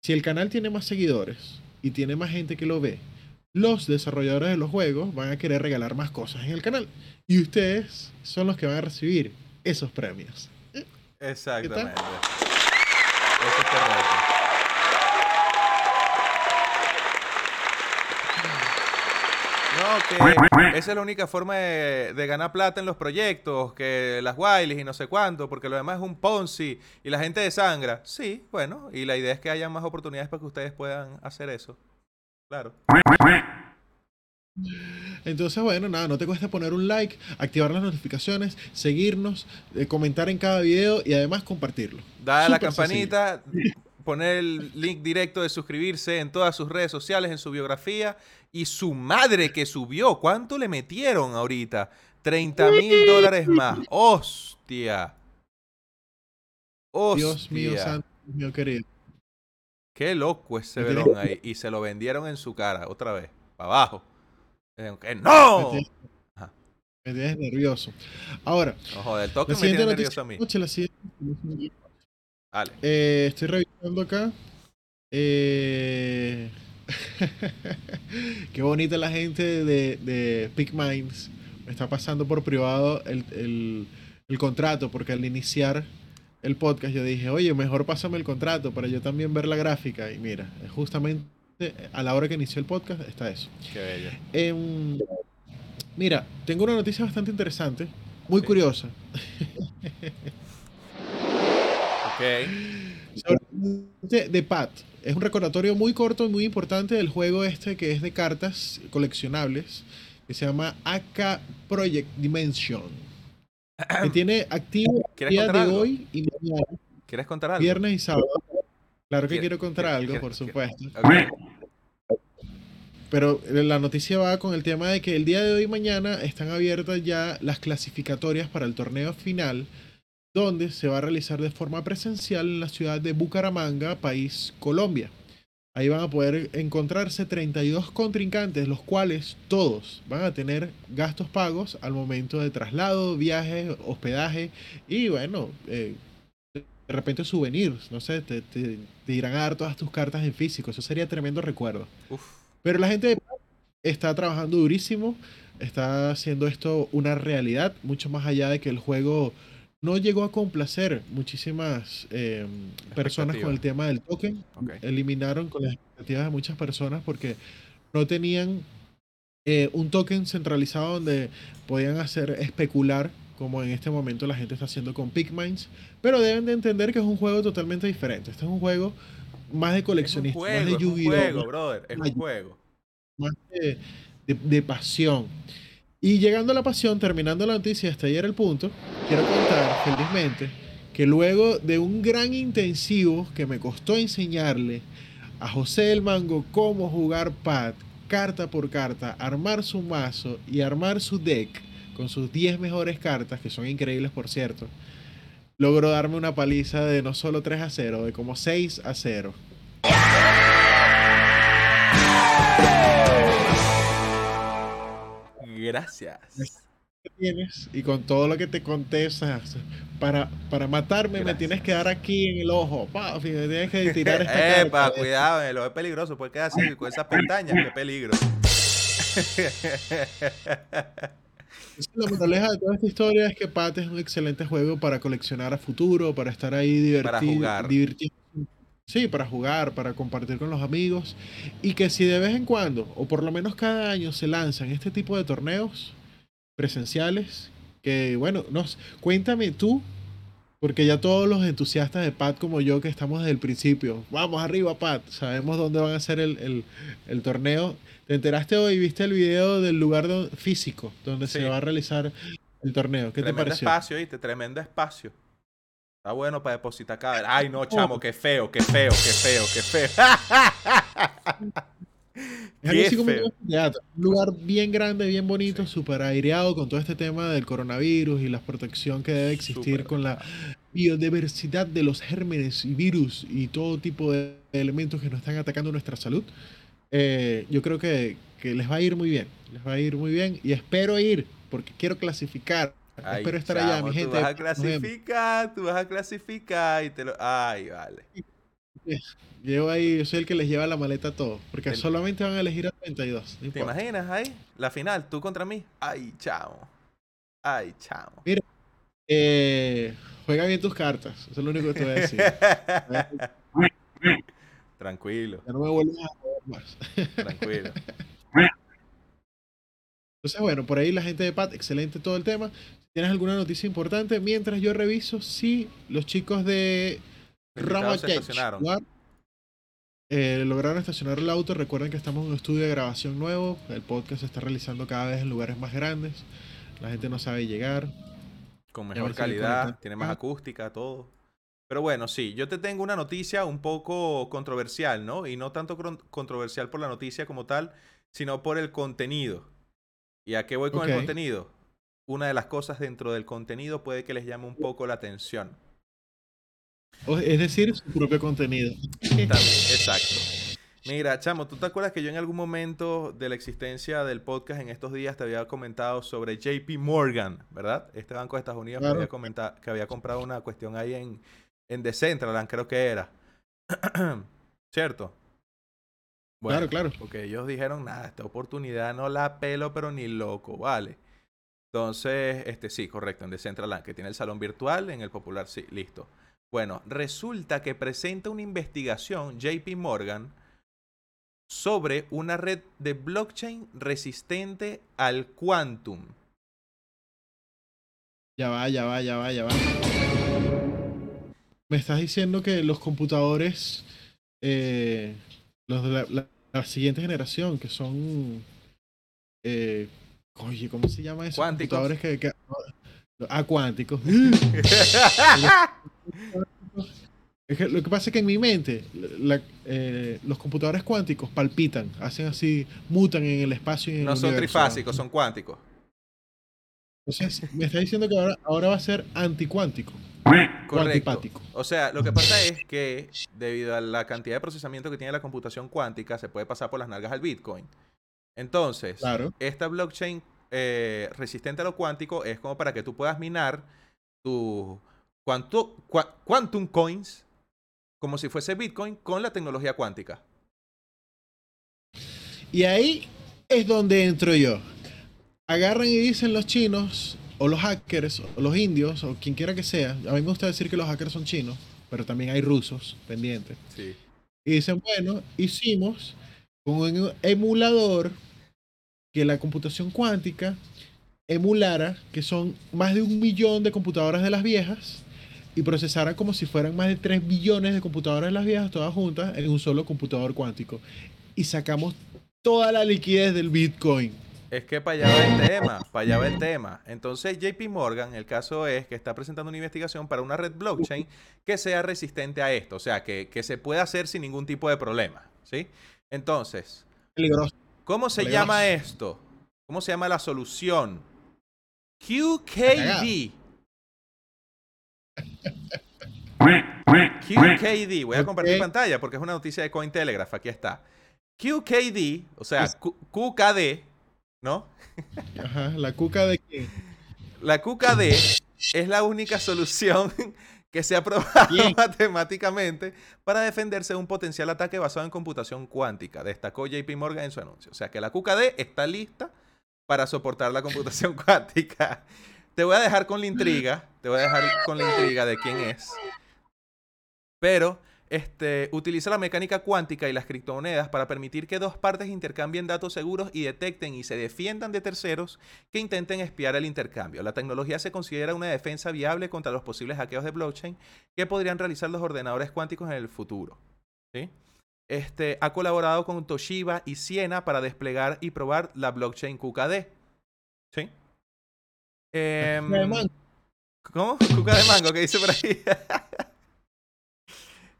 Si el canal tiene más seguidores y tiene más gente que lo ve, los desarrolladores de los juegos van a querer regalar más cosas en el canal. Y ustedes son los que van a recibir esos premios. Exactamente. Eso es correcto. No, que esa es la única forma de, de ganar plata en los proyectos, que las Wileys y no sé cuánto, porque lo demás es un Ponzi y la gente desangra. Sí, bueno, y la idea es que haya más oportunidades para que ustedes puedan hacer eso. Claro. Entonces, bueno, nada, no te cuesta poner un like, activar las notificaciones, seguirnos, eh, comentar en cada video y además compartirlo. Dale a la campanita, poner el link directo de suscribirse en todas sus redes sociales, en su biografía. Y su madre que subió, ¿cuánto le metieron ahorita? 30 mil dólares más. ¡Hostia! ¡Hostia! Dios mío, santo, mío querido. Qué loco ese velón ahí. Y se lo vendieron en su cara, otra vez, para abajo. Eh, ¡Que no! Me tienes- Ajá. Me tienes nervioso. Ahora, No joder, el toque me tiene siguiente nervioso a mí. noche, la Dale. Eh, estoy revisando acá. Eh, *laughs* Qué bonita la gente de, de Peak Minds. Me está pasando por privado el, el- el contrato, porque al iniciar el podcast yo dije, oye, mejor pásame el contrato para yo también ver la gráfica. Y mira, justamente a la hora que inició el podcast está eso. Qué bello. Em, mira, tengo una noticia bastante interesante, muy Sí. curiosa. Ok. *laughs* sobre de, de Pat. Es un recordatorio muy corto y muy importante del juego este que es de cartas coleccionables que se llama AK Project Dimension. Que *clears throat* tiene activo el ¿Quieres día de algo? hoy y mañana, ¿Quieres contar algo? viernes y sábado. Claro que quiero contar algo, por supuesto. Pero la noticia va con el tema de que el día de hoy y mañana están abiertas ya las clasificatorias para el torneo final, donde se va a realizar de forma presencial en la ciudad de Bucaramanga, país Colombia. Ahí van a poder encontrarse 32 contrincantes, los cuales todos van a tener gastos pagos al momento de traslado, viaje, hospedaje y bueno, eh, de repente souvenirs, no sé, te, te- te irán a dar todas tus cartas en físico, eso sería tremendo recuerdo. Uf. Pero la gente está trabajando durísimo, está haciendo esto una realidad, mucho más allá de que el juego no llegó a complacer muchísimas eh, personas con el tema del token. Ok. Eliminaron con las expectativas de muchas personas porque no tenían eh, un token centralizado donde podían hacer especular como en este momento la gente está haciendo con Pigmines. Pero deben de entender que es un juego totalmente diferente. Este es un juego más de coleccionista, más de es un Yu-Gi-Oh! juego, brother. Es un juego. más de, de- de pasión. Y llegando a la pasión, terminando la noticia, hasta ayer el punto, quiero contar felizmente que luego de un gran intensivo que me costó enseñarle a José del Mango cómo jugar pad, carta por carta, armar su mazo y armar su deck con sus 10 mejores cartas, que son increíbles por cierto, logró darme una paliza de no solo 3 a 0, de como 6 a 0. Gracias. tienes y con todo lo que te contestas para, para matarme me Gracias. tienes que dar aquí en el ojo papi, me tienes que tirar *laughs* esta Epa, cuidado, eh, lo es peligroso, puede quedar así, con esas pestañas, qué peligro. *laughs* La moraleja de toda esta historia es que Pat es un excelente juego para coleccionar a futuro para estar ahí divertido Para jugar. Sí para jugar para compartir con los amigos y que si de vez en cuando o por lo menos cada año se lanzan este tipo de torneos presenciales que bueno nos cuéntame tú porque ya todos los entusiastas de Pat como yo que estamos desde el principio vamos arriba Pat sabemos dónde van a hacer el, el- el torneo te enteraste hoy viste el video del lugar do- físico donde se va a realizar el torneo ¿qué te Tremendo pareció? espacio, ¿viste? Tremendo espacio. Está bueno para depositar cada Ay, no, chamo, qué feo, qué feo, qué feo, qué feo. *laughs* Qué feo. un lugar bien grande, bien bonito, súper aireado con todo este tema del coronavirus y la protección que debe existir con la biodiversidad de los gérmenes y virus y todo tipo de elementos que nos están atacando nuestra salud. Eh, yo creo que, que les va a ir muy bien, les va a ir muy bien y espero ir porque quiero clasificar. Ay, espero estar allá, mi gente. Tú vas a clasificar, tú vas a clasificar y te lo. Ay, vale. Llevo ahí, yo soy el que les lleva la maleta a todos, porque Te- solamente van a elegir a 32. no ¿Te imaginas ahí? La final, tú contra mí. Ay, chamo. Ay, chamo. Eh, juega bien tus cartas, eso es lo único que te voy a decir. *laughs* Tranquilo, Ya no me vuelvas a más. tranquilo. *laughs* Entonces, bueno, por ahí la gente de Pat, excelente todo el tema. Si tienes alguna noticia importante, mientras yo reviso si los chicos de Rama eh, lograron estacionar el auto. Recuerden que estamos en un estudio de grabación nuevo. El podcast se está realizando cada vez en lugares más grandes. La gente no sabe llegar. Con mejor calidad, tiene más acá. acústica, todo. Pero bueno, sí, yo te tengo una noticia un poco controversial, ¿no? Y no tanto controversial por la noticia como tal, sino por el contenido. ¿Y a qué voy con el contenido? Una de las cosas dentro del contenido puede que les llame un poco la atención. Es decir, su propio contenido. Exacto. Mira, chamo, ¿tú te acuerdas que yo en algún momento de la existencia del podcast en estos días te había comentado sobre JP Morgan, ¿verdad? Este banco de Estados Unidos que, había comentado, que había comprado una cuestión ahí en, en Decentraland, creo que era. *clears throat* ¿Cierto? Claro, claro. Porque ellos dijeron, nada, esta oportunidad no la pelo, pero ni loco, ¿vale? Entonces, este sí, correcto, en Decentraland, que tiene el salón virtual, en el popular, sí, listo. Bueno, resulta que presenta una investigación JP Morgan sobre una red de blockchain resistente al quantum. Ya va, ya va, ya va, ya va. Me estás diciendo que los computadores, eh, los de la, siguiente generación, que son... Eh, oye, ¿cómo se llama eso? Cuánticos. Computadores que... que ah, cuánticos. *laughs* lo que pasa es que en mi mente eh, los computadores cuánticos palpitan, hacen así, mutan en el espacio. no son trifásicos, son cuánticos. Entonces, me está diciendo que ahora, ahora va a ser anticuántico. Correcto. O sea, lo que pasa es que debido a la cantidad de procesamiento que tiene la computación cuántica, se puede pasar por las nalgas al Bitcoin. Entonces, esta blockchain eh, resistente a lo cuántico es como para que tú puedas minar tu quantum coins como si fuese Bitcoin con la tecnología cuántica. Y ahí es donde entro yo. Agarran y dicen los chinos, o los hackers, o los indios, o quien quiera que sea. A mí me gusta decir que los hackers son chinos, pero también hay rusos pendientes. Sí. Y dicen, bueno, hicimos con un emulador que la computación cuántica emulara que son más de un millón de computadoras de las viejas y procesaran como si fueran más de 3 billones de computadoras de las viejas todas juntas en un solo computador cuántico. Y sacamos toda la liquidez del Bitcoin. Es que para allá va el tema, para allá va el tema. Entonces JP Morgan, el caso es que está presentando una investigación para una red blockchain que sea resistente a esto, o sea, que, se pueda hacer sin ningún tipo de problema, ¿sí? Entonces, ¿cómo se llama esto? ¿Cómo se llama la solución? QKD. QKD, voy a compartir pantalla porque es una noticia de Cointelegraph, aquí está. QKD, o sea, QKD, ¿no? Ajá, la QKD qué? La QKD es la única solución *laughs* que se ha probado *laughs* matemáticamente para defenderse de un potencial ataque basado en computación cuántica, destacó JP Morgan en su anuncio. O sea que la QKD está lista para soportar la computación *laughs* cuántica. Te voy a dejar con la intriga, te voy a dejar con la intriga de quién es. Pero este, utiliza la mecánica cuántica y las criptomonedas para permitir que dos partes intercambien datos seguros y detecten y se defiendan de terceros que intenten espiar el intercambio. La tecnología se considera una defensa viable contra los posibles hackeos de blockchain que podrían realizar los ordenadores cuánticos en el futuro. Este, ha colaborado con Toshiba y Siena para desplegar y probar la blockchain QKD. ¿Sí? Em, ¿Cómo? Cuca de mango, que dice por ahí. *laughs*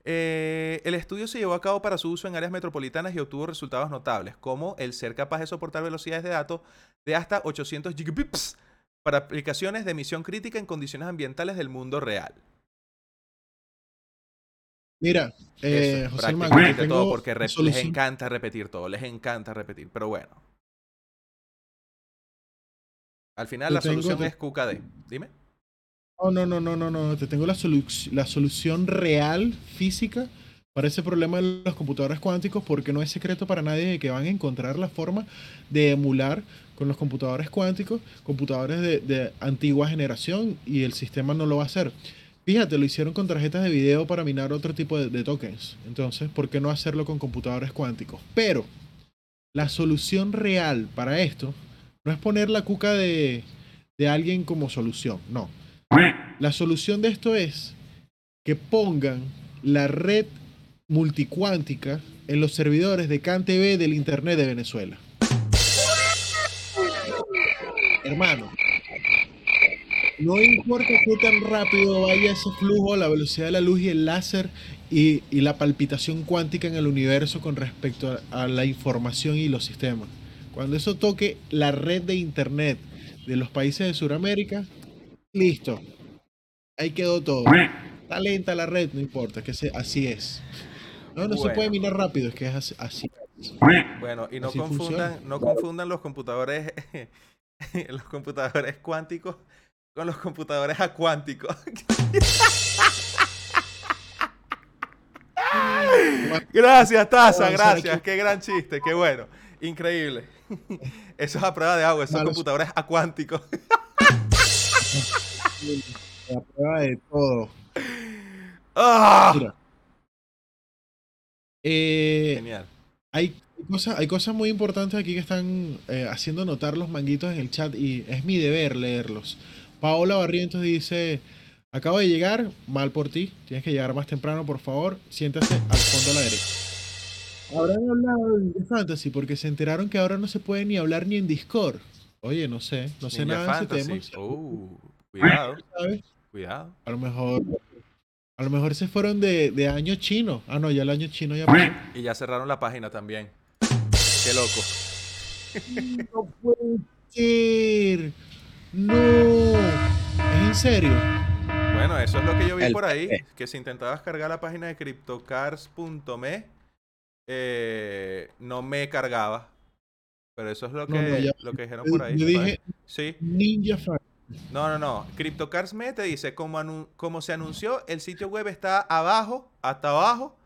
Eh, el estudio se llevó a cabo para su uso en áreas metropolitanas y obtuvo resultados notables, como el ser capaz de soportar velocidades de datos de hasta 800 gigabits para aplicaciones de emisión crítica en condiciones ambientales del mundo real. Mira, eh, José Mango, todo porque les encanta repetir todo, les encanta repetir, pero bueno. Al final la solución es QKD. Dime. No, no, no, no, no, no. Te tengo la, la solución real, física, para ese problema de los computadores cuánticos, porque no es secreto para nadie de que van a encontrar la forma de emular con los computadores cuánticos, computadores de, antigua generación, y el sistema no lo va a hacer. Fíjate, lo hicieron con tarjetas de video para minar otro tipo de, de tokens. Entonces, ¿por qué no hacerlo con computadores cuánticos? Pero la solución real para esto no es poner la cuca de, de alguien como solución, no. La solución de esto es que pongan la red multicuántica en los servidores de CanTV del Internet de Venezuela. Hermano, no importa qué tan rápido vaya ese flujo, la velocidad de la luz y el láser y, la palpitación cuántica en el universo con respecto a, a la información y los sistemas. Cuando eso toque la red de internet de los países de Sudamérica, listo. Ahí quedó todo. Está lenta la red, no importa, que se, así es. No, no se puede minar rápido, es que es así. así. Bueno, y no Así confundan, funciona. no confundan los computadores, *laughs* los computadores cuánticos con los computadores acuánticos. *laughs* Gracias, Taza, gracias. Qué gran chiste, qué bueno. Increíble. *laughs* Eso es a prueba de agua, esos Malos. computadores acuánticos. La prueba de todo. ¡Ah! Eh, Genial. hay cosas, hay cosas muy importantes aquí que están eh, haciendo notar los manguitos en el chat y es mi deber leerlos. Paola Barrientos dice, acabo de llegar, mal por ti, tienes que llegar más temprano, por favor, siéntase al fondo a la derecha. Habrán hablado de Fantasy porque se enteraron que ahora no se puede ni hablar ni en Discord. Oye, no sé, no sé Ninja nada de ese Fantasy. tema. Uh, cuidado, ¿sabes? cuidado. A lo mejor, a lo mejor se fueron de, de año chino. Ah, no, ya el año chino ya pasó. Y ya cerraron la página también. Qué loco. No puede ser. No. ¿Es en serio? Bueno, eso es lo que yo vi El por ahí, que si intentabas cargar la página de cryptocars.me, eh, no me cargaba. Pero eso es lo que, No, no, ya- lo que dijeron por ahí. Yo dije Sí. Ninja Fan. No, no, no. CryptoCars.me te dice, como, como se anunció, el sitio web está abajo, hasta abajo,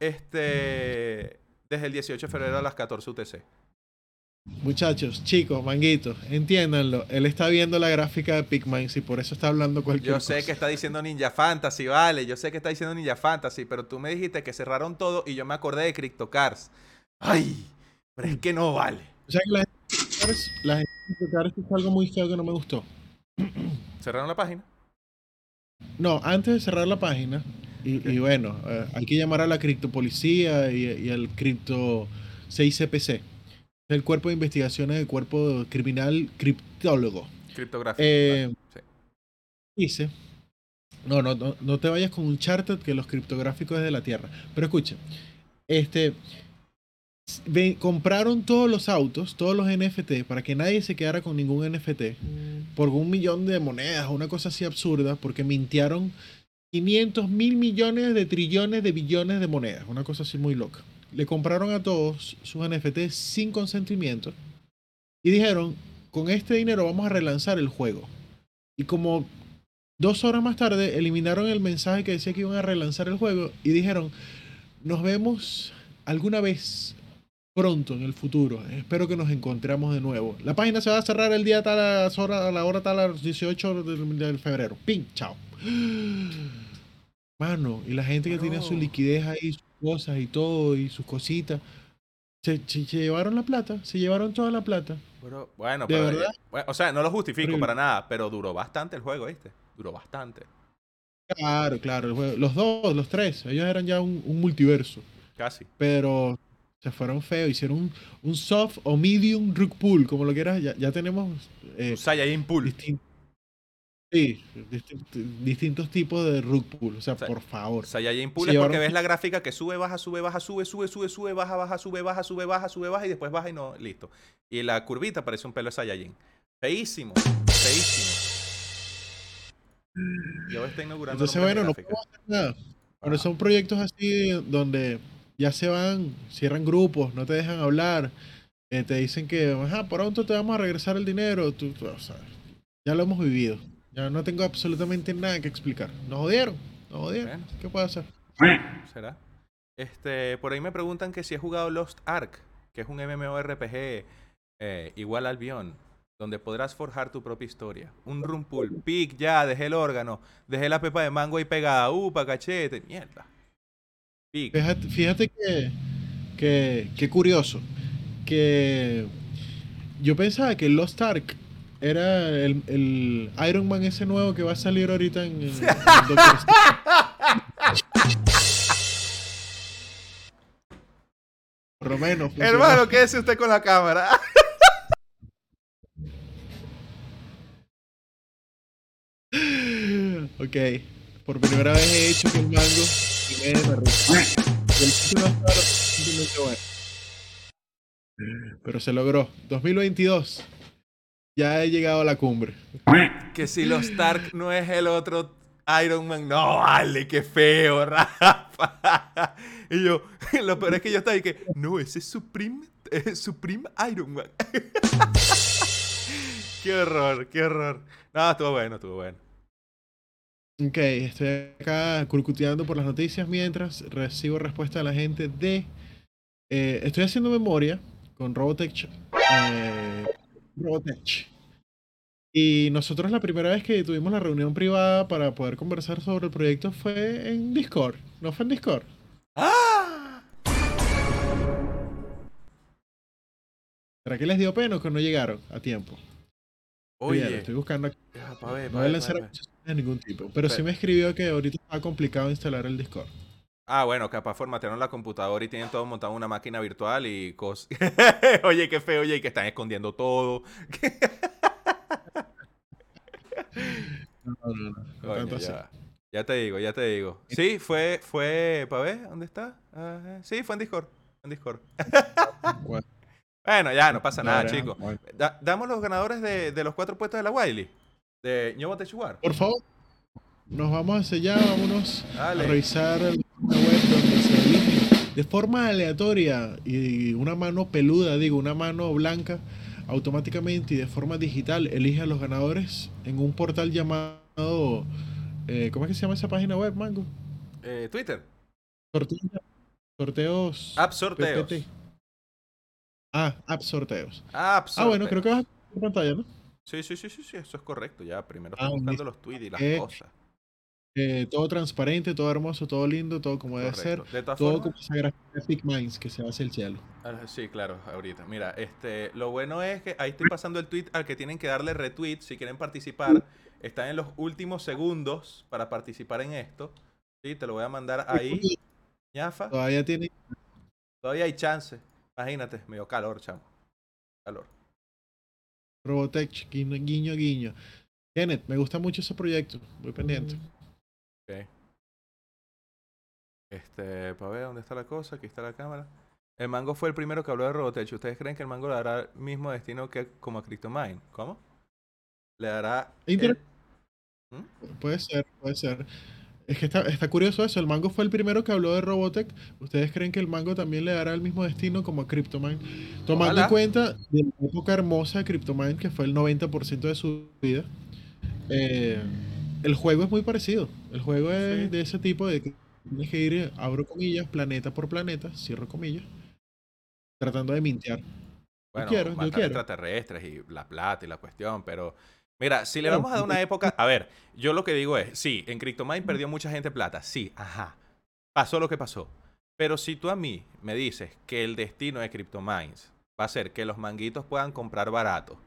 este, desde el 18 de febrero a las 14 UTC. Muchachos, chicos, manguitos, entiéndanlo. Él está viendo la gráfica de Pigman y por eso está hablando cualquier Yo sé cosa. que está diciendo Ninja Fantasy, vale. Yo sé que está diciendo Ninja Fantasy, pero tú me dijiste que cerraron todo y yo me acordé de CryptoCars. Ay, pero es que no vale. O sea que la gente, es algo muy feo que no me gustó. Cerraron la página. No, antes de cerrar la página, y, bueno, eh, hay que llamar a la criptopolicía y, y al cripto 6CPC, el cuerpo de investigaciones del cuerpo criminal criptólogo. Criptográfico. Eh, Sí. Dice, no, no, no, no te vayas con un charter que los criptográficos es de la Tierra. Pero escucha, este, compraron todos los autos, todos los NFT, para que nadie se quedara con ningún NFT, por un millón de monedas, una cosa así absurda, porque mintiaron 500 mil millones de trillones de billones de monedas, una cosa así muy loca. Le compraron a todos sus NFT sin consentimiento y dijeron, con este dinero vamos a relanzar el juego. Y como dos horas más tarde eliminaron el mensaje que decía que iban a relanzar el juego y dijeron, nos vemos alguna vez pronto en el futuro. Espero que nos encontremos de nuevo. La página se va a cerrar el día tal a, las horas- a la hora tal a las 18 del, del febrero. Ping, chao. *gasps* Mano, y la gente que tiene su liquidez ahí, sus cosas y todo, y sus cositas, se, se- se llevaron la plata, se llevaron toda la plata. Pero, bueno, ¿De pero, verdad? bueno, o sea, no lo justifico Horrible. para nada, pero duró bastante el juego, ¿viste? Duró bastante. Claro, claro, el juego- los dos, los tres, ellos eran ya un, un multiverso. Casi. pero se fueron feos. Hicieron un, un soft o medium rug pull, como lo quieras. Ya, ya tenemos eh, Un Saiyajin Pool. distin- sí, distin- distintos tipos de rug pull. O sea, por favor. Saiyajin Pool Se es porque ves la gráfica que sube, baja, sube, baja, sube, sube, sube, sube, baja, baja, sube, baja, sube, baja, sube, baja y después baja y no, listo. Y la curvita parece un pelo de Saiyajin. Feísimo, feísimo. Yo está inaugurando Entonces, bueno, no podemos hacer nada. Ah. son proyectos así donde ya se van, cierran grupos, no te dejan hablar, eh, te dicen que Ajá, pronto te vamos a regresar el dinero, tú, tú, o sea, ya lo hemos vivido. Ya no tengo absolutamente nada que explicar. Nos jodieron, nos jodieron. Bueno. ¿Qué puedo hacer? ¿Será? Este, por ahí me preguntan que si he jugado Lost Ark, que es un MMORPG eh, igual al Beyond, donde podrás forjar tu propia historia. Un room pool. Pic, ya, dejé el órgano, dejé la pepa de mango ahí pegada. Upa, cachete, mierda. Fíjate, fíjate que, que, qué curioso, que yo pensaba que Lost Ark era el, el Iron Man ese nuevo que va a salir ahorita en, en- Doctor. Por lo menos. funcionó. Hermano, quédese usted con la cámara. Ok. Por primera vez he hecho que el mango Pero se logró. 2022. Ya he llegado a la cumbre. Que si los Stark no es el otro Iron Man. No, vale, qué feo, *laughs* Rafa. Y yo, lo peor es que yo estaba ahí que, no, ese es Supreme, eh, Supreme Iron Man. *laughs* qué horror, qué horror. No, estuvo bueno, estuvo bueno. Ok, estoy acá curcuteando por las noticias mientras recibo respuesta de la gente de... eh, estoy haciendo memoria con Robotech. eh, Robotech. Y nosotros la primera vez que tuvimos la reunión privada para poder conversar sobre el proyecto fue en Discord. ¿No fue en Discord? ¡Ah! ¿Será que les dio pena o que no llegaron a tiempo? Oye, estoy buscando aquí. deja pa' ver, No pa' voy a ver, lanzar pa' ver. De ningún tipo. Pero sí me escribió que ahorita está complicado instalar el Discord. Ah, bueno, capaz formatearon la computadora y tienen todo montado en una máquina virtual y cosas. *laughs* oye, qué feo, oye, y que están escondiendo todo. *laughs* No, no, no. así. ya. Te digo, ya te digo. Sí, fue, fue, ¿para ver? ¿Dónde está? Ah, sí, fue en Discord. En Discord. *laughs* Bueno, ya, no pasa nada, chicos. Da- damos los ganadores de, de los cuatro puestos de la Wiley. De Ñobo Techuar. Por favor, nos vamos hacia allá, vámonos Dale. a revisar la web donde se elige de forma aleatoria y una mano peluda, digo, una mano blanca, automáticamente y de forma digital elige a los ganadores en un portal llamado, eh, ¿cómo es que se llama esa página web, Mango? Eh, Twitter. Sorteo- sorteos. App sorteos. PPT. Ah, app sorteos. App Ah, bueno, creo que vas a pantalla, ¿no? Sí, sí, sí, sí, sí, eso es correcto. Ya, primero Ah, estoy buscando los tweets y las Eh, cosas. Eh, todo transparente, todo hermoso, todo lindo, todo como debe ser. De todas Todo formas, como esa Minds que se va hacia el cielo. Ah, Sí, claro, ahorita. Mira, este, lo bueno es que ahí estoy pasando el tweet al que tienen que darle retweet si quieren participar. Están en los últimos segundos para participar en esto. Sí, te lo voy a mandar ahí. ñafa. Todavía tiene. Todavía hay chance. Imagínate, me dio calor, chamo. Calor. Robotech, guiño, guiño, guiño. Kenneth, me gusta mucho ese proyecto. Muy pendiente. Ok. Este, para ver dónde está la cosa, aquí está la cámara. El mango fue el primero que habló de Robotech. ¿Ustedes creen que el mango le dará el mismo destino que como a Cryptomine? ¿Cómo? Le dará. Inter- el- Puede ser, puede ser. Es que está, está curioso eso. El Mango fue el primero que habló de Robotech. ¿Ustedes creen que el Mango también le dará el mismo destino como a Cryptomine? Tomando Ojalá. en cuenta de la época hermosa de Cryptomine, que fue el 90% de su vida, eh, el juego es muy parecido. El juego es Sí. de ese tipo de que tienes que ir, abro comillas, planeta por planeta, cierro comillas, tratando de mintear. Bueno, quiero, yo quiero. extraterrestres y la plata y la cuestión, pero mira, si le vamos a dar una época, a ver, yo lo que digo es, sí, en Cryptomine perdió mucha gente plata, sí, ajá, pasó lo que pasó, pero si tú a mí me dices que el destino de Cryptomines va a ser que los manguitos puedan comprar barato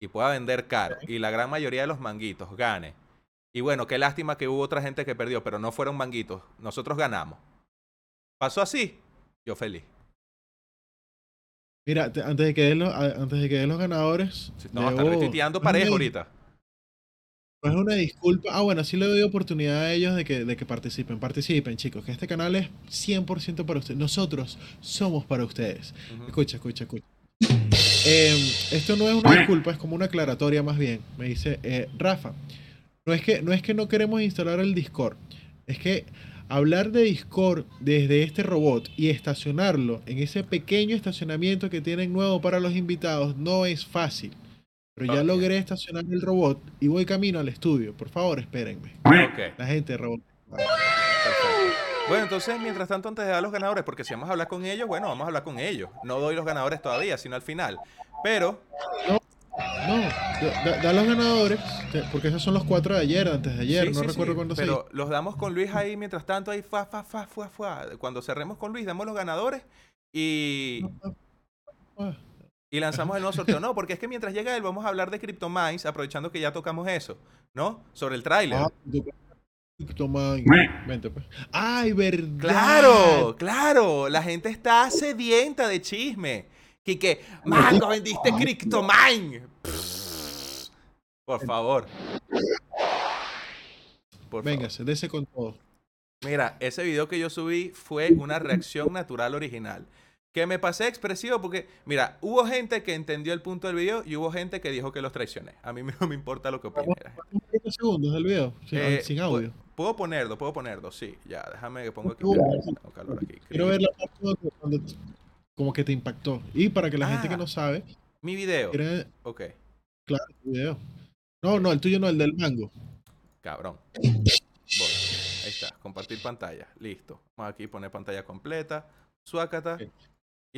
y pueda vender caro y la gran mayoría de los manguitos gane, y bueno, qué lástima que hubo otra gente que perdió, pero no fueron manguitos, nosotros ganamos. Pasó así, yo feliz. Mira, te- antes de que den los, antes de que den los ganadores, no, está debo- retuiteando una- ahorita. No es una disculpa. Ah, bueno, sí le doy oportunidad a ellos de que, de que participen. Participen, chicos, que este canal es 100% para ustedes. Nosotros somos para ustedes. Escucha, escucha, escucha. Eh, esto no es una disculpa, es como una aclaratoria más bien. Me dice, eh, Rafa, no es, que, no es que no queremos instalar el Discord, es que hablar de Discord desde este robot y estacionarlo en ese pequeño estacionamiento que tienen nuevo para los invitados no es fácil. Pero ya logré estacionar el robot y voy camino al estudio. Por favor, espérenme. La gente de robot. Bueno, entonces, mientras tanto, antes de dar los ganadores, porque si vamos a hablar con ellos, bueno, vamos a hablar con ellos. No doy los ganadores todavía, sino al final. Pero, No, da, da- da los ganadores, porque esos son los cuatro de ayer, antes de ayer, sí, no sí, recuerdo sí, cuándo se pero los damos con Luis ahí, mientras tanto, ahí, fa, fa, fa, fa, fa. Cuando cerremos con Luis, damos los ganadores y, y lanzamos el nuevo sorteo. No, porque es que mientras llega él, vamos a hablar de CryptoMines, aprovechando que ya tocamos eso, ¿no? Sobre el tráiler. ah, vente pues. Ay, verdad. Claro, claro, la gente está sedienta de chisme. Quique, Mango, vendiste Cryptomine. Por favor. Por Venga, favor. dese con todo. Mira, ese video que yo subí fue una reacción natural original. Que me pasé expresivo porque, mira, hubo gente que entendió el punto del video y hubo gente que dijo que los traicioné. A mí *laughs* no me importa lo que opine. la gente. Un 30 segundos del video, sin, Eh, sin audio. Puedo ponerlo, puedo ponerlo, sí. Ya, déjame que pongo aquí. Uh, Tengo calor aquí. Quiero ver la parte donde, como que te impactó. Y para que la gente que Ah. no sabe, Mi video. quiere, Ok, claro, tu video. No, no, el tuyo no, el del mango. cabrón. Voy. Ahí está, compartir pantalla. Listo. Vamos aquí poner pantalla completa. Suácata. Ok.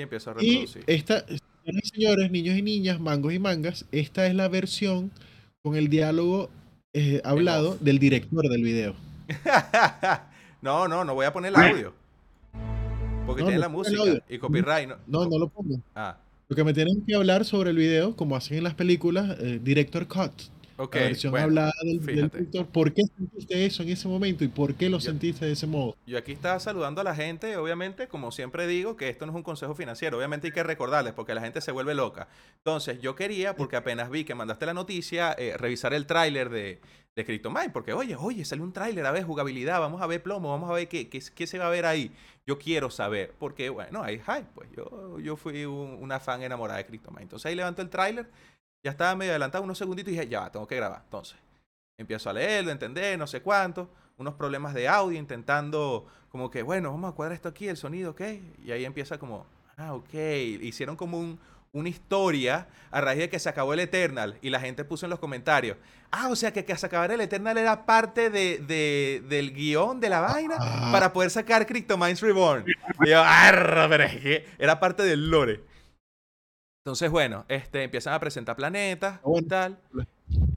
Y empiezo a Y reproducir. esta, y señores, niños y niñas, mangos y mangas, esta es la versión con el diálogo eh, hablado del director del video. *laughs* no, no, no voy a poner el audio. Porque No, tiene no la música y copyright. No, No, no lo pongo. Ah, Porque me tienen que hablar sobre el video, como hacen en las películas, eh, director cut. Ok. la versión bueno, hablada del, del. ¿Por qué sentiste eso en ese momento y por qué lo Yo- sentiste de ese modo? Yo aquí estaba saludando a la gente, obviamente, como siempre digo, que esto no es un consejo financiero. Obviamente hay que recordarles porque la gente se vuelve loca. Entonces, yo quería, porque apenas vi que mandaste la noticia, eh, revisar el tráiler de, de CryptoMine. Porque, oye, oye, salió un tráiler, a ver, jugabilidad, vamos a ver plomo, vamos a ver qué, qué, qué se va a ver ahí. Yo quiero saber, porque, bueno, hay hype, pues. Yo, yo fui un- una fan enamorada de CryptoMine. Entonces ahí levanto el tráiler, ya estaba medio adelantado unos segunditos y dije, ya, va, tengo que grabar. Entonces, empiezo a leerlo, entender, no sé cuánto, unos problemas de audio, intentando como que, bueno, vamos a cuadrar esto aquí, el sonido, ¿ok? Y ahí empieza como, ah, ok, hicieron como un, una historia a raíz de que se acabó el Eternal y la gente puso en los comentarios, ah, o sea que que se acabara el Eternal era parte de, de- del guion de la vaina para poder sacar Cryptomines Reborn. Y yo, "Arr, pero era parte del lore. Entonces, bueno, este, empiezan a presentar planetas y tal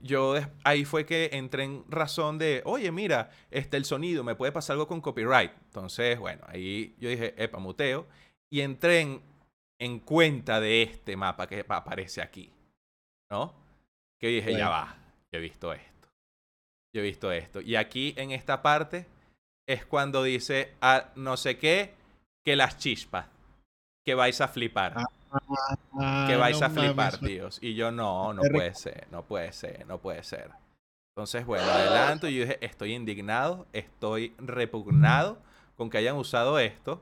yo ahí fue que entré en razón de, oye, mira, este el sonido, me puede pasar algo con copyright. Entonces, bueno, ahí yo dije, epa, muteo. Y entré en, en cuenta de este mapa que pa- aparece aquí. ¿No? Que dije, ya va, yo he visto esto. Yo he visto esto. Y aquí en esta parte es cuando dice, ah, no sé qué, que las chispas. Que vais a flipar Ah, que vais no a flipar, mames, tíos. Y yo, no, no puede ser, no puede ser, no puede ser. Entonces, bueno, adelanto y yo dije, estoy indignado, estoy repugnado con que hayan usado esto.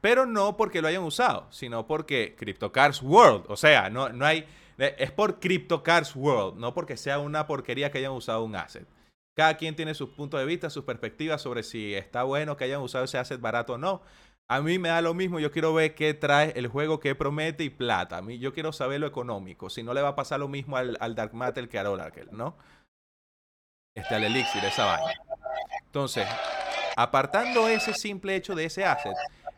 Pero no porque lo hayan usado, sino porque CryptoCars World, o sea, no, no hay, es por CryptoCars World, no porque sea una porquería que hayan usado un asset. Cada quien tiene sus puntos de vista, sus perspectivas sobre si está bueno que hayan usado ese asset barato o no. A mí me da lo mismo, yo quiero ver qué trae el juego, qué promete y plata. A mí yo quiero saber lo económico, si no le va a pasar lo mismo al, Dark Matter que al Oracle, ¿no? Este, al Elixir, esa vaina. Entonces, apartando ese simple hecho de ese asset,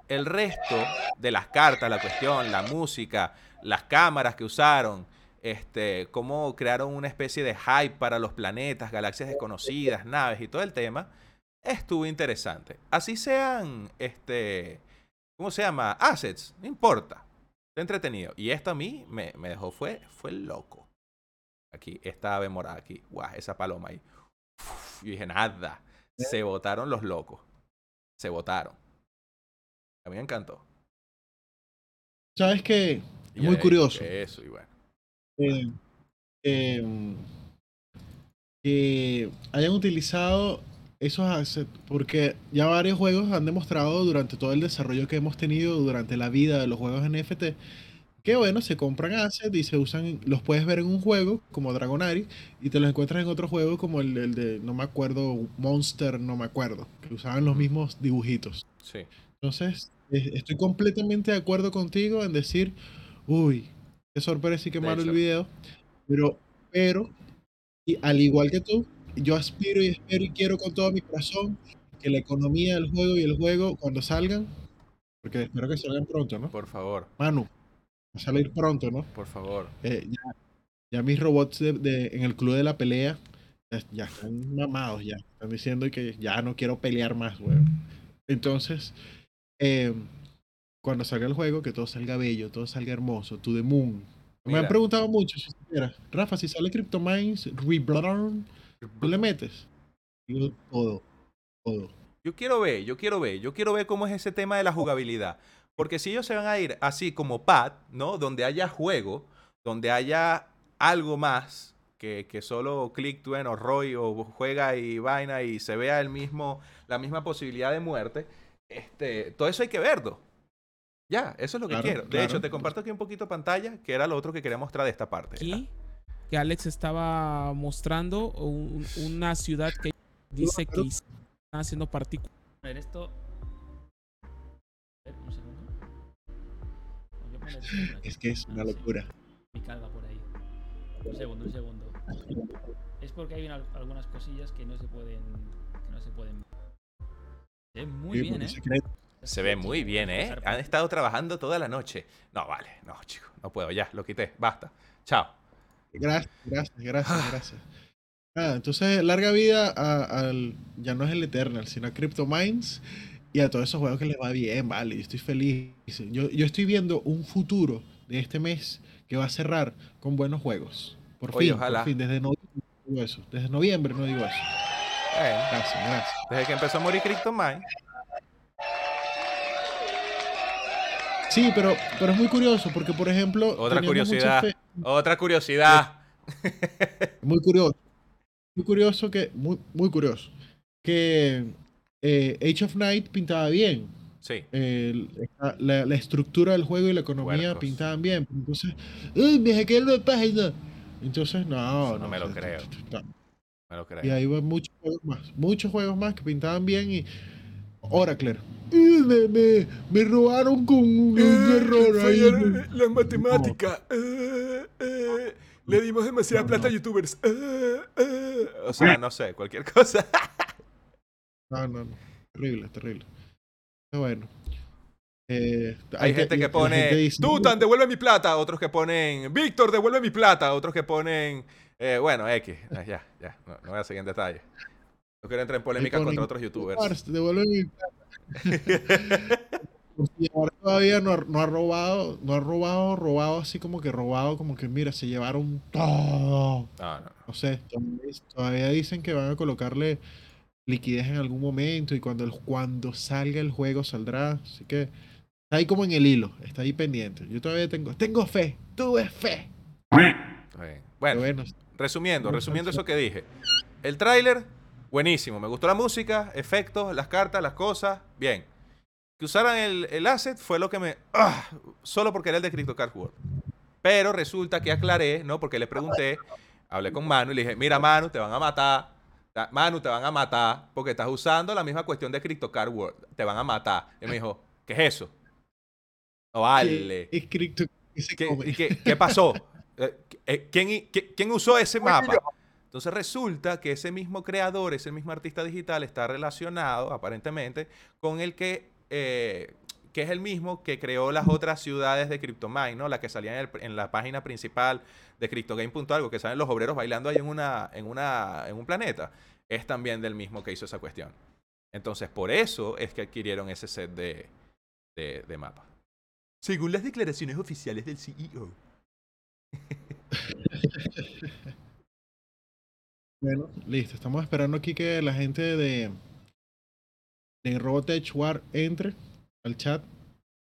el resto de las cartas, la cuestión, la música, las cámaras que usaron, este, cómo crearon una especie de hype para los planetas, galaxias desconocidas, naves y todo el tema, estuvo interesante. Así sean, este, ¿cómo se llama? Assets, no importa. Está entretenido. Y esto a mí me, me dejó, fue, fue loco. Aquí, esta ave morada aquí. Guau, esa paloma ahí. Uf, yo dije, nada. Se votaron los locos. Se votaron. A mí me encantó. ¿Sabes qué? Y Es muy curioso. Eso, y bueno. Eh, eh, que hayan utilizado esos assets, porque ya varios juegos han demostrado durante todo el desarrollo que hemos tenido durante la vida de los juegos NFT, que bueno, se compran assets y se usan, los puedes ver en un juego como Dragonari y te los encuentras en otro juego como el, el de, no me acuerdo, Monster, no me acuerdo, que usaban los mismos dibujitos. Sí. Entonces, eh, estoy completamente de acuerdo contigo en decir, uy, qué sorpresa y qué malo el video, pero, pero, y al igual que tú, yo aspiro y espero y quiero con todo mi corazón que la economía del juego y el juego cuando salgan, porque espero que salgan pronto, ¿no? Por favor, Manu, va a salir pronto, ¿no? por favor. Eh, ya, ya mis robots de, de- en el club de la pelea ya, ya están mamados, ya. Están diciendo que ya no quiero pelear más, weón. Entonces, eh, cuando salga el juego, que todo salga bello, todo salga hermoso, to the moon. Me han Mira. preguntado mucho, si Rafa, si sale CryptoMines Reborn, ¿tú le metes? Todo, todo. Yo quiero ver, yo quiero ver, yo quiero ver cómo es ese tema de la jugabilidad. Porque si ellos se van a ir así como Pat, ¿no? Donde haya juego, donde haya algo más que, que solo Click Twin o Roy o juega y vaina y se vea el mismo, la misma posibilidad de muerte, este, todo eso hay que verlo. Ya, eso es lo que Claro, quiero. De claro. hecho, te comparto aquí un poquito pantalla, que era lo otro que quería mostrar de esta parte. Aquí, que Alex estaba mostrando un- una ciudad que dice que están haciendo partículas. A ver, esto. A ver, un segundo. Voy a poner esto por aquí. Es que es una Ah, locura. Carga por ahí. Un segundo, un segundo. Es porque hay una- algunas cosillas que no se pueden. que no se pueden. Se ve muy Sí, bien, ¿eh? Se ve muy bien, ¿eh? Han estado trabajando toda la noche. No, vale, no, chico, no puedo, ya, lo quité, basta. Chao. Gracias, gracias, gracias, gracias. Ah, entonces, larga vida al. Ya no es el Eternal, sino a CryptoMines y a todos esos juegos que les va bien, vale. Yo estoy feliz. Yo, yo estoy viendo un futuro de este mes que va a cerrar con buenos juegos. Por Oye, fin, ojalá. por fin. Desde noviembre no digo eso. Desde noviembre no digo eso. Bueno, Gracias, gracias. desde que empezó a morir CryptoMine. Sí, pero, pero es muy curioso porque, por ejemplo. Otra curiosidad. fe- Otra curiosidad. *laughs* Muy curioso. Muy curioso que. Muy, muy curioso. Que eh, Age of Night pintaba bien. Sí. La, la estructura del juego y la economía pintaban bien. Entonces, ¡ay, me hackearon la página! Entonces, no, no me lo creo. no. Me lo creo. Y ahí van muchos juegos más. Muchos juegos más que pintaban bien y. Oracle. ¡Ay, Me, me, me robaron con un, Eh, error ahí. las matemáticas. eh, le dimos demasiada plata a youtubers. O sea, no sé, cualquier cosa. No, no, no. Terrible, terrible. Pero bueno. Eh, Hay gente que la pone, gente dice, Tutan, devuelve mi plata. Otros que ponen, Víctor, devuelve mi plata. Otros que ponen, eh, bueno, X. Ah, ya, ya, no, no voy a seguir en detalle. No quiero entrar en polémica ponen, contra otros youtubers. Devuelve mi plata. Todavía no ha, no ha robado, no ha robado, robado así como que robado, como que mira, se llevaron todo. No, no, No sé, todavía, dicen que van a colocarle liquidez en algún momento y cuando, el, cuando salga el juego saldrá. Así que está ahí como en el hilo, está ahí pendiente. Yo todavía tengo, tengo fe, tuve fe. Bueno, bueno, resumiendo, resumiendo eso que dije. El tráiler, buenísimo. Me gustó la música, efectos, las cartas, las cosas, bien. Que usaran el, el asset fue lo que me... ¡ah! solo porque era el de CryptoCard World. Pero resulta que aclaré, ¿no? Porque le pregunté, hablé con Manu y le dije, mira Manu, te van a matar. Ta- Manu, te van a matar porque estás usando la misma cuestión de CryptoCard World. Te van a matar. Y me dijo, ¿qué es eso? No vale. ¿Qué, y qué- qué pasó? Eh, eh, ¿quién, qué- quién usó ese mapa? Entonces resulta que ese mismo creador, ese mismo artista digital está relacionado, aparentemente, con el que, eh, que es el mismo que creó las otras ciudades de CryptoMine, ¿no? La que salían en, el- en la página principal de CryptoGame.algo, que salen los obreros bailando ahí en, una, en, una, en un planeta. Es también del mismo que hizo esa cuestión. Entonces, por eso es que adquirieron ese set de, de, de mapas. Según las declaraciones oficiales del CEO. *laughs* Bueno, listo. Estamos esperando aquí que la gente de, de Robotech War entre al chat.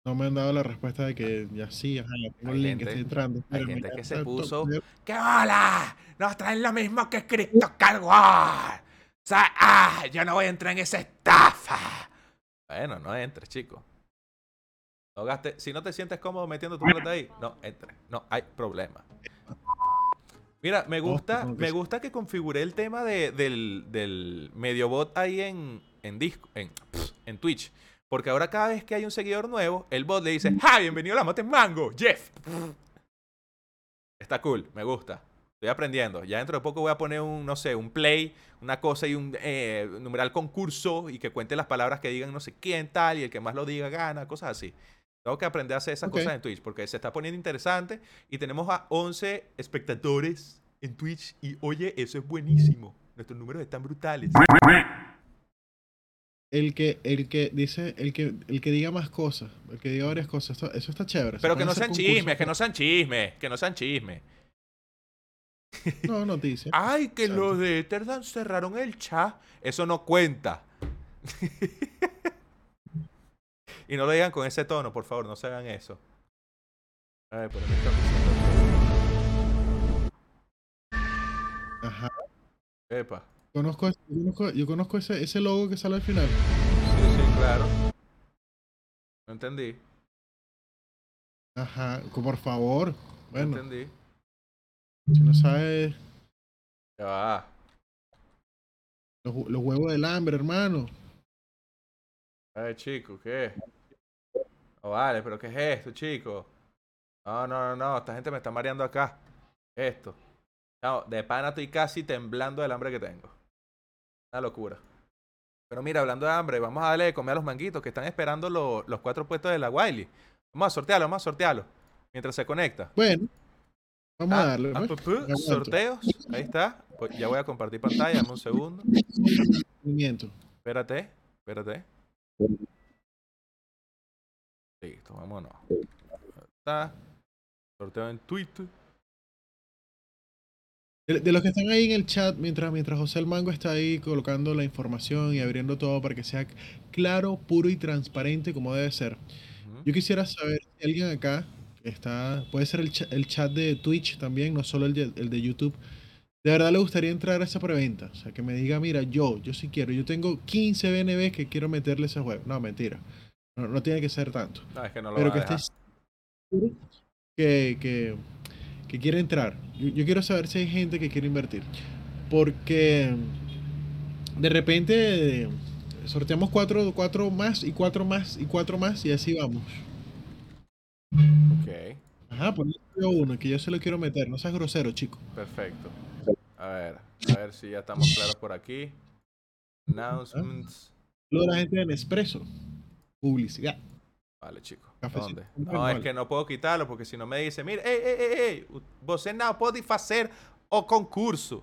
No me han dado la respuesta de que ya sí, ajá, ya tengo Hay el link, gente- estoy entrando. hay gente que se puso- ¡Qué hola! Nos traen lo mismo que CryptoCard War. O sea, ¡ah! Yo no voy a entrar en esa estafa. Bueno, no entres, chico. No gaste, si no te sientes cómodo metiendo tu plata ahí, no entres. No hay problema. Mira, me gusta, me gusta que configuré el tema de- del, del medio bot ahí en, en, Disco- en, en Twitch. Porque ahora cada vez que hay un seguidor nuevo, el bot le dice, ¡Ah, bienvenido a la Mote Mango, Jeff! Está cool, me gusta. Estoy aprendiendo. Ya dentro de poco voy a poner un, no sé, un play, una cosa y un eh, numeral concurso y que cuente las palabras que digan no sé quién tal y el que más lo diga gana, cosas así. Tengo que aprender a hacer esas cosas en Twitch porque se está poniendo interesante y tenemos a 11 espectadores en Twitch y oye, eso es buenísimo. Nuestros números están brutales. El que, el que dice, el que, el que diga más cosas, el que diga varias cosas, eso está chévere. Pero que no sean concursos. chismes, que no sean chismes, que no sean chismes. No, noticias. *laughs* Ay, que los de Etherdan cerraron el chat. Eso no cuenta. *laughs* y no lo digan con ese tono, por favor, no se hagan eso. A ver, pero me están diciendo- Epa. Conozco, yo conozco, yo conozco ese, ese logo que sale al final. Sí, sí, claro. No entendí. Ajá, por favor. No Bueno, entendí. si no sabes Ya va. los, los huevos del hambre, hermano. Ay, chico, ¿qué? No vale, pero ¿qué es esto, chico? No, no, no, no. Esta gente me está mareando acá. Esto. No, de pana estoy casi temblando del hambre que tengo. Una locura. Pero mira, hablando de hambre, vamos a darle de comer a los manguitos que están esperando lo- los cuatro puestos de la Wiley. Vamos a sortearlo, vamos a sortearlo. Mientras se conecta. Bueno, vamos a Ah, darle. ah, pues. sorteos. Ahí está. Pues ya voy a compartir pantalla. Dame un segundo. Espérate, espérate. Listo, vámonos. Ahí Está. Sorteo en Twitter. De, de los que están ahí en el chat, mientras, mientras José el Mango está ahí colocando la información y abriendo todo para que sea claro, puro y transparente como debe ser. Yo quisiera saber si alguien acá está, puede ser el, el chat de Twitch también, no solo el de, el de YouTube. De verdad le gustaría entrar a esa preventa. O sea, que me diga, mira, yo, yo sí quiero. Yo tengo 15 BNB que quiero meterle a ese juego. No, mentira. No, no tiene que ser tanto. No, es que no lo pero que estés que, que, que quiere entrar. Yo, yo quiero saber si hay gente que quiere invertir. Porque de repente sorteamos cuatro, cuatro más y cuatro más y cuatro más y así vamos. Ok, Ajá, yo uno que yo se lo quiero meter. No seas grosero, chico. perfecto. A ver, a ver si ya estamos claros por aquí. Announcements. Lo de la gente de Nespresso. Publicidad. Vale, chico. Cafecito ¿Dónde? No, es que no puedo quitarlo porque si no me dice, mira, ey, ey, ey, ey, você não pode fazer o concurso.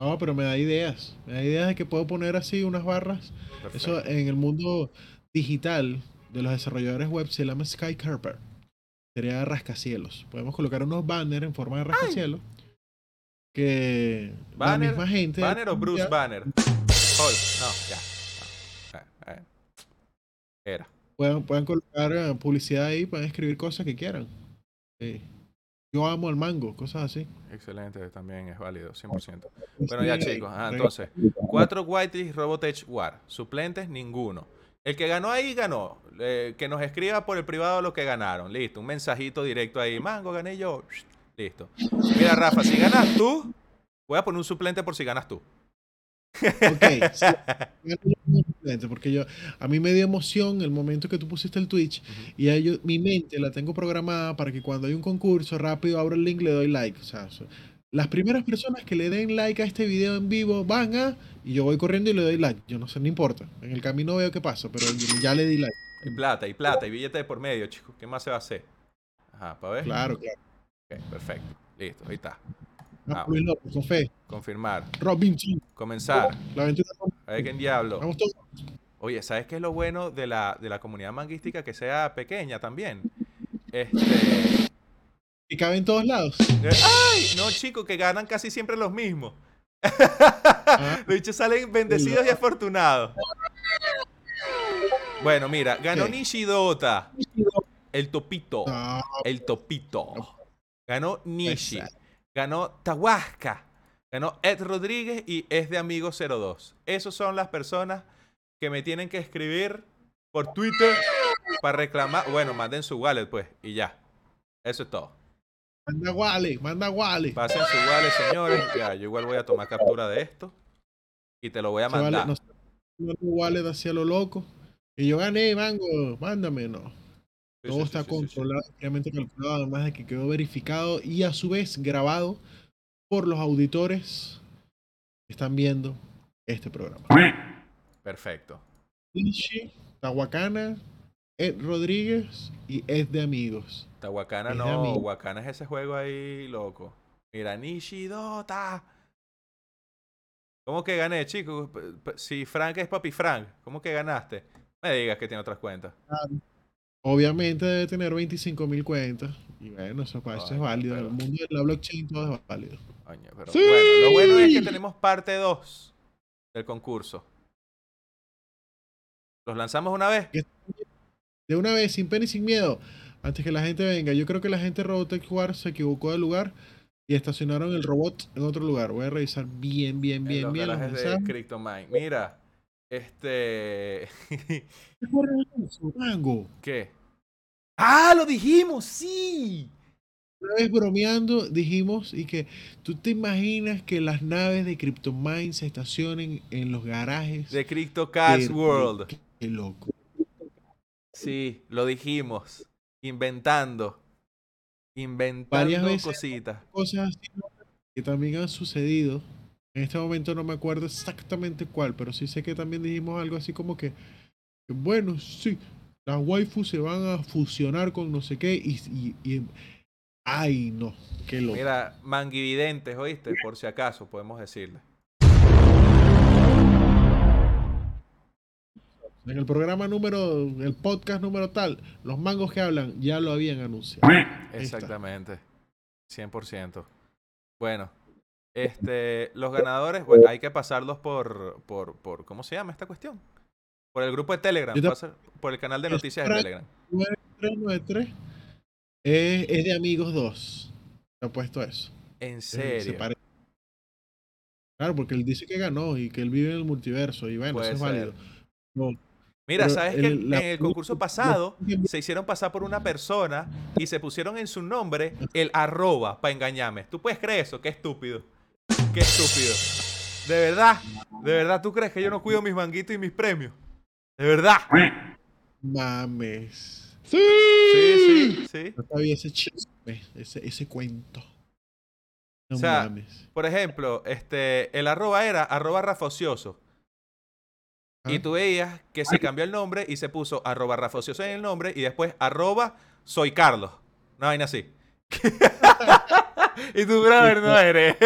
No, pero me da ideas. Me da ideas de que puedo poner así unas barras. Eso en el mundo digital de los desarrolladores web se llama Skycarper. Sería rascacielos. Podemos colocar unos banners en forma de rascacielos. Que Banner- la misma gente. ¿Banner o Bruce ya- Banner? No, ya. no. Eh, eh. Era. puedan, puedan colocar eh, publicidad ahí, pueden escribir cosas que quieran. Sí. Yo amo al mango, cosas así. Excelente, también es válido, 100%. Bueno, ya Sí, chicos, ajá, ahí. entonces, cuatro Whitelist Robotech War, suplentes ninguno. El que ganó ahí ganó. Eh, que nos escriba por el privado lo que ganaron. Listo, un mensajito directo ahí. Mango, gané yo. Listo. Mira, Rafa, si ganas tú, voy a poner un suplente por si ganas tú. Ok, sí. *laughs* Porque yo, a mí me dio emoción el momento que tú pusiste el Twitch y yo, mi mente la tengo programada para que cuando hay un concurso rápido abro el link le doy like. O sea, las primeras personas que le den like a este video en vivo van a y yo voy corriendo y le doy like. Yo no sé, no importa. En el camino veo qué pasa, pero ya le di like. Y plata, y plata, y billete de por medio, chicos. ¿Qué más se va a hacer? Ajá, para ver. Claro, claro. Ok, perfecto. Listo, ahí está. Ah. Luis López, José, Confirmar. Robinson, Comenzar. la aventura. A ver quién diablo. Vamos todos. Oye, ¿sabes qué es lo bueno de la, de la comunidad manguística que sea pequeña también? Este. Y cabe en todos lados. eh, ¡Ay! No, chicos, que ganan casi siempre los mismos. Ah, *laughs* Los dichos salen bendecidos y afortunados. Bueno, mira, ganó. Nishidota. El topito. no, El topito. Ganó Nishi. Exacto. Ganó Tahuasca. Ganó Ed Rodríguez y es de Amigo 02. Esas son las personas que me tienen que escribir por Twitter para reclamar. Bueno, manden su wallet, pues, y ya. Eso es todo. manda Wally, manda Wally. Pasen su wallet, señores. Ya, yo igual voy a tomar captura de esto. Y te lo voy a vale, mandar. no wallet hacia lo loco. Y yo gané, mango, mándame, no. Todo sí, está sí, controlado, obviamente calculado, además de que quedó verificado y a su vez grabado por los auditores que están viendo este programa. Perfecto. Ishi, Tahuacana, Ed Rodríguez y Ed de Amigos. Tahuacana no. Wakana es ese juego ahí, loco. Mira, Nishidota. ¿Cómo que gané, chicos? Si Frank es Papi Frank, ¿cómo que ganaste? Me digas que tiene otras cuentas. Obviamente debe tener 25 mil cuentas. Y bueno, eso, pa- eso es válido. En el mundo de la blockchain todo es válido. Pero ¡Sí! bueno, lo bueno es que tenemos parte 2 del concurso. ¿Los lanzamos una vez? De una vez, sin pena y sin miedo, antes que la gente venga. Yo creo que la gente de Robotech War se equivocó de lugar. y estacionaron el robot en otro lugar. Voy a revisar bien, bien, En bien, los bien los de. Mira, este. *laughs* ¿Qué. ¡Ah, lo dijimos! ¡Sí! Una vez bromeando dijimos y que tú te imaginas que las naves de CryptoMine se estacionen en los garajes. De CryptoCats de- World. Qué, qué loco. Sí, lo dijimos. Inventando. Inventando Varias veces. cositas. Cosas que también han sucedido. En este momento no me acuerdo exactamente cuál, pero sí sé que también dijimos algo así como que, bueno, sí, las waifus se van a fusionar con no sé qué y, y- y- ay no, qué loco. Mira, manguividentes, ¿oíste? Por si acaso, podemos decirle. En el programa número, el podcast número tal, los mangos que hablan ya lo habían anunciado. Exactamente. 100%. Bueno, este, los ganadores, bueno, hay que pasarlos por, por, por, ¿cómo se llama esta cuestión? Por el grupo de Telegram, te- pasa- por el canal de noticias de Telegram. 9393 es, es de Amigos 2. Se ha puesto eso. En Se- se serio. Claro, porque él dice que ganó y que él vive en el multiverso. Y bueno, eso es válido. No, Mira, ¿sabes que el- la- en el concurso pasado la- se hicieron pasar por una persona y se pusieron en su nombre el arroba para engañarme? ¿Tú puedes creer eso? Qué estúpido. Qué estúpido. De verdad, de verdad, ¿tú crees que yo no cuido mis manguitos y mis premios? De verdad. Mames. Sí, Sí, sí, sí. No sabía ese chisme, ese, ese cuento. No O sea, mames. Por ejemplo, este, el arroba era arroba rafocioso. Y Ah. tú veías que se cambió el nombre y se puso arroba rafocioso en el nombre y después arroba soy Carlos. Una vaina así. *laughs* y tú, brother, no eres.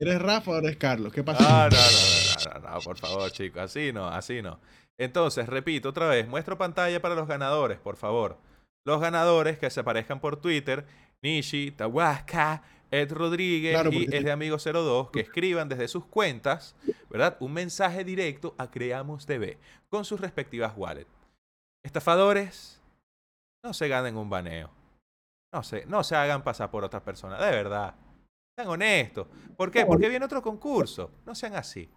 ¿Eres Rafa o eres Carlos? ¿Qué pasó? Ah, no, no, no, no, no, por favor, chicos. Así no, así no. Entonces, repito otra vez, muestro pantalla para los ganadores, por favor. Los ganadores que se aparezcan por Twitter, Nishi, Tahuasca, Ed Rodríguez Claro, y es de Amigo 02, que escriban desde sus cuentas, ¿verdad? Un mensaje directo a Creamos TV con sus respectivas wallets. Estafadores, no se ganen un baneo. No se, no se hagan pasar por otras personas, de verdad. Sean honestos. ¿Por qué? Porque viene otro concurso. No sean así.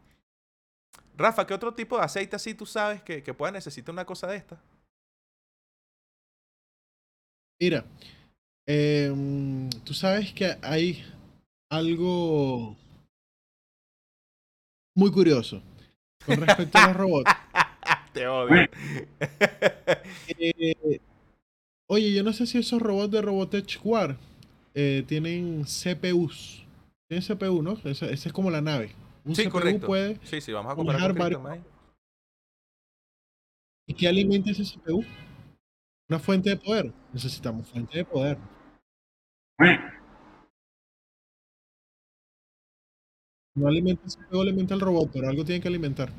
Rafa, ¿qué otro tipo de aceite así tú sabes que, que pueda necesitar una cosa de esta? Mira, em, tú sabes que hay algo muy curioso con respecto a los robots. *laughs* Te odio. Eh, oye, yo no sé si esos robots de Robotech War eh, tienen CPUs. Tienen CPU, ¿no? Esa, esa es como la nave. Un sí, CPU correcto. puede. Sí, sí, vamos a comparar con. ¿Y qué alimenta ese CPU? Una fuente de poder. Necesitamos fuente de poder. No alimenta el CPU, alimenta el robot, pero algo tiene que alimentar.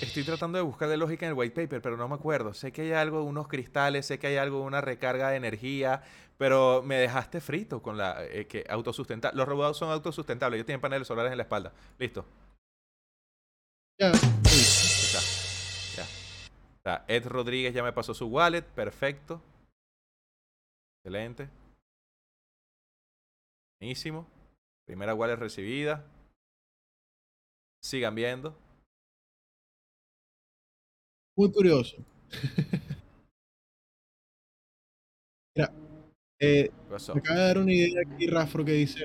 Estoy tratando de buscar de lógica en el white paper, pero no me acuerdo. Sé que hay algo, unos cristales, sé que hay algo, una recarga de energía, pero me dejaste frito con la eh, que autosustentable. Los robots son autosustentables, ellos tienen paneles solares en la espalda. Listo. Ya. Ahí sí. está. Ya. Ed Rodríguez ya me pasó su wallet. Perfecto. Excelente. Buenísimo. Primera wallet recibida. Sigan viendo. Muy curioso. *laughs* Mira, eh, me acaba de dar una idea aquí, Rafro, que dice.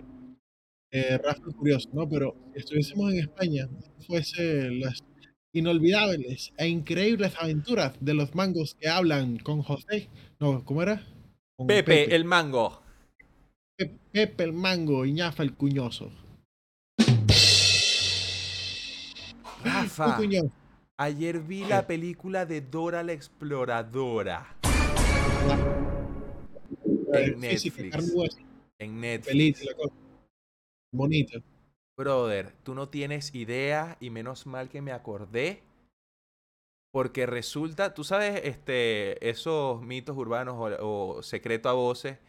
Eh, Rafro curioso, ¿no? Pero si estuviésemos en España, fuese las inolvidables e increíbles aventuras de los mangos que hablan con José. No, ¿cómo era? Con Pepe, el mango. Pe- Pepe el mango y Ñafa el cuñoso. Rafa, cuñoso. Ayer vi la película de Dora la Exploradora en Netflix. en Netflix. Bonita. Brother, tú no tienes idea y menos mal que me acordé. Porque resulta, tú sabes, este, esos mitos urbanos o, o secreto a voces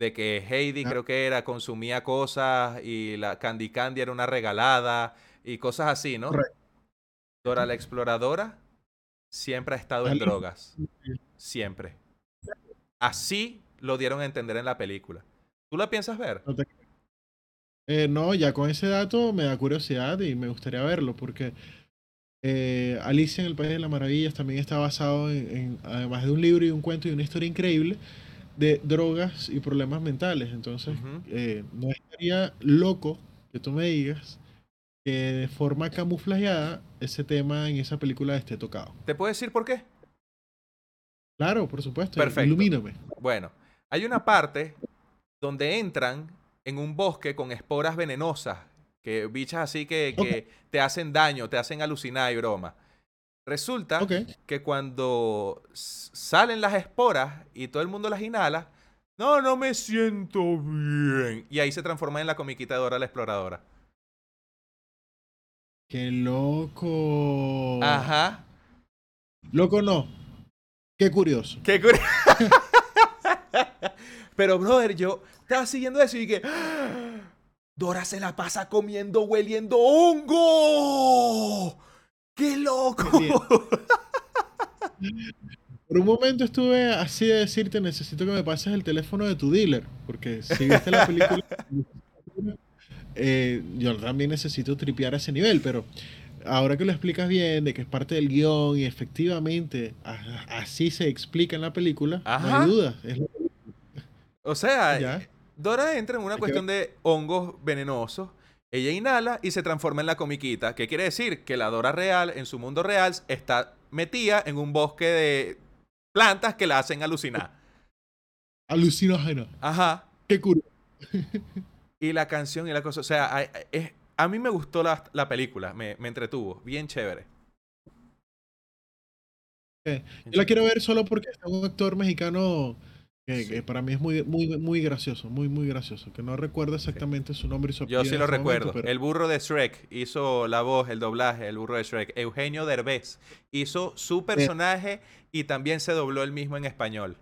de que Heidi Ah. creo que era, consumía cosas y la Candy Candy era una regalada y cosas así, ¿no? Correcto. Dora la exploradora siempre ha estado en drogas. Siempre. Así lo dieron a entender en la película. ¿Tú la piensas ver? No, te- Eh, no, ya con ese dato me da curiosidad y me gustaría verlo porque eh, Alicia en el País de las Maravillas también está basado en, en, además de un libro y un cuento y una historia increíble, de drogas y problemas mentales. Entonces, eh, no estaría loco que tú me digas que de forma camuflajeada ese tema en esa película esté tocado. ¿Te puedo decir por qué? Claro, por supuesto. Perfecto. Ilumíname. Bueno, hay una parte donde entran en un bosque con esporas venenosas, que bichas así que, que te hacen daño, te hacen alucinar y broma. Resulta que cuando salen las esporas y todo el mundo las inhala, no, no me siento bien. Y ahí se transforma en la comiquita de Dora la Exploradora. Qué loco. Ajá. Loco no. Qué curioso. Qué curi- *laughs* Pero, brother, yo estaba siguiendo eso y dije, "Ah, Dora se la pasa comiendo, hueliendo hongo. ¡Qué loco! Por un momento estuve así de decirte, necesito que me pases el teléfono de tu dealer, porque si viste la película, *laughs* eh, yo también necesito tripear a ese nivel, pero ahora que lo explicas bien, de que es parte del guion y efectivamente así se explica en la película, no Ajá. hay duda. es lo- O sea, Ya. Dora entra en una cuestión de hongos venenosos. Ella inhala y se transforma en la comiquita. ¿Qué quiere decir? Que la Dora real, en su mundo real, está metida en un bosque de plantas que la hacen alucinar. *laughs* alucinógeno. Ajá. Qué curioso. *laughs* Y la canción y la cosa. O sea, es- a mí me gustó la, la película. Me, me entretuvo. Bien chévere. Yo la quiero ver solo porque está un actor mexicano que, que para mí es muy, muy, muy gracioso, muy, muy gracioso, que no recuerdo exactamente su nombre y su Yo sí lo momento, recuerdo. pero- El burro de Shrek hizo la voz, el doblaje, el burro de Shrek. Eugenio Derbez hizo su personaje y también se dobló el mismo en español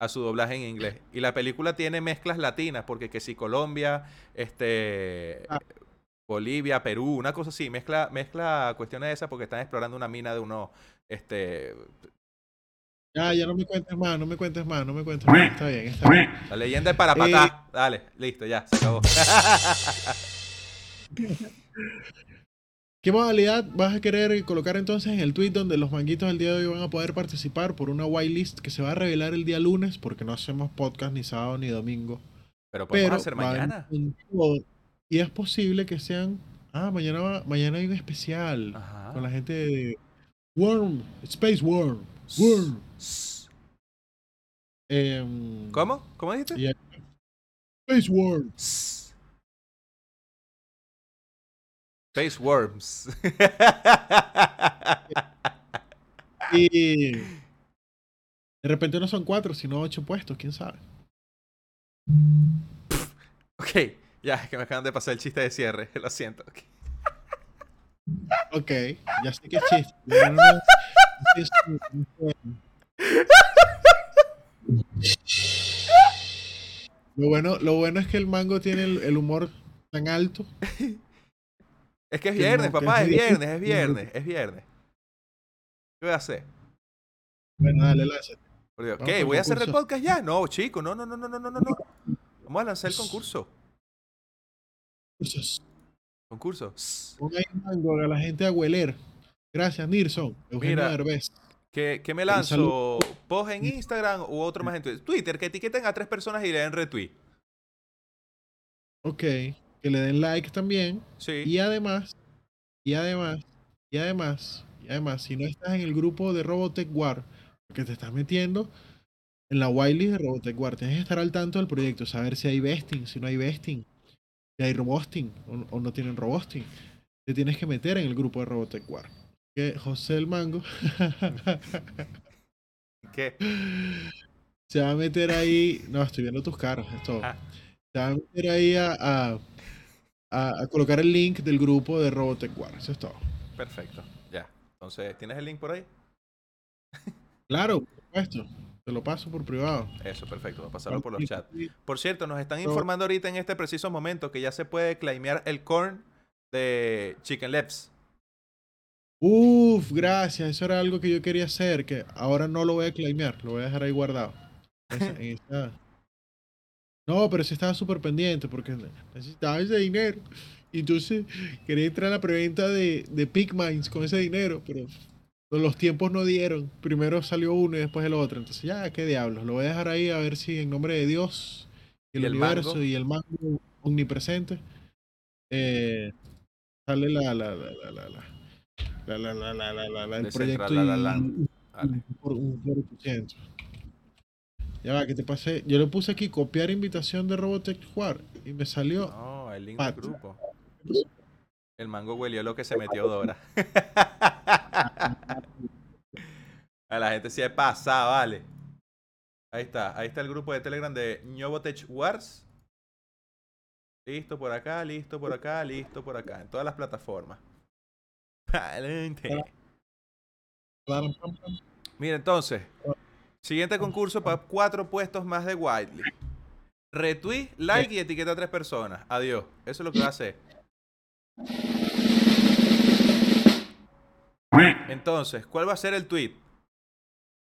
a su doblaje en inglés. Y la película tiene mezclas latinas, porque que si Colombia, este Ah. Bolivia, Perú, una cosa así, mezcla, mezcla cuestiones de esas porque están explorando una mina de unos, este, Ya, ya no me cuentes más, no me cuentes más, no me cuentes más. Está bien, está bien. la leyenda de Parapatá. Dale, listo, ya, se acabó. *laughs* ¿Qué modalidad vas a querer colocar entonces en el tweet donde los manguitos del día de hoy van a poder participar por una whitelist que se va a revelar el día lunes porque no hacemos podcast ni sábado ni domingo? Pero podemos Pero hacer mañana. y es posible que sean ah, mañana va- mañana hay un especial Ajá. con la gente de Worm, Space Worm, Worm. Em, ¿Cómo? ¿Cómo dijiste? Space Worm. Space Worms. *laughs* Y de repente no son cuatro, sino ocho puestos, quién sabe. ok, ya, es que me acaban de pasar el chiste de cierre. *laughs* Lo siento. ok. Ok, ya sé que es chiste. no- no- Lo bueno, lo bueno es que el mango tiene el, el humor tan alto. *laughs* Es que es Que viernes, no, que papá, es viernes, *laughs* es viernes, es viernes. ¿Qué voy a hacer? Bueno, dale, lánzate. Por Dios, ¿Qué? ¿Voy a hacer el podcast ya? No, chico, no, no, no, no, no, no, no. no. Vamos a lanzar el concurso. Cursos. Concurso. Pon ahí a la gente a hueler. Gracias, Nilsson. Eugenio Mira. Derbez. ¿Qué, qué me lanzo? ¿Post en Instagram u otro más en Twitter? Twitter, que etiqueten a tres personas y le den retweet. Ok, que le den like también. Sí. Y además, y además, y además, y además, si no estás en el grupo de Robotech War, porque te estás metiendo en la whitelist de Robotech War, tienes que estar al tanto del proyecto, saber si hay vesting, si no hay vesting, si hay robosting o, o no tienen robosting. Te tienes que meter en el grupo de Robotech War. Que José el Mango ¿Qué? *laughs* se va a meter ahí. No, estoy viendo tus caras, es todo. Ah. Va a meter ahí a, a, a- a colocar el link del grupo de Robotech War. Eso es todo. Perfecto. Ya. Entonces, ¿tienes el link por ahí? Claro, por supuesto. Te lo paso por privado. Eso, perfecto. Voy a pasarlo por los chats. Por cierto, nos están informando ahorita en este preciso momento que ya se puede claimear el corn de Chicken Lips. Uf, gracias. Eso era algo que yo quería hacer, que ahora no lo voy a claimear, lo voy a dejar ahí guardado. *laughs* Esa- en esa- No, pero sí estaba súper pendiente porque necesitaba ese dinero. Y entonces quería entrar a la preventa de, de Pigmines con ese dinero, pero los tiempos no dieron. Primero salió uno y después el otro. Entonces, ya, qué diablos. Lo voy a dejar ahí a ver si en nombre de Dios, el, ¿Y el universo mango? y el mango omnipresente, eh, sale la, la, la, la, la, la, la, la, la, la, la, la, el proyecto y un un. Ya va, que te pasé. Yo le puse aquí copiar invitación de Robotech Jugar y me salió. No, el link del grupo. El mango huelió lo que se metió Dora. *laughs* A la gente sí es pasada, vale. Ahí está, ahí está el grupo de Telegram de Ñobotech Wars. Listo por acá, listo por acá, listo por acá. En todas las plataformas. *laughs* Pam. Mira, entonces, siguiente concurso para cuatro puestos más de Widely. Retweet, like y etiqueta a tres personas. Adiós. Eso es lo que va a hacer. Entonces, ¿cuál va a ser el tweet?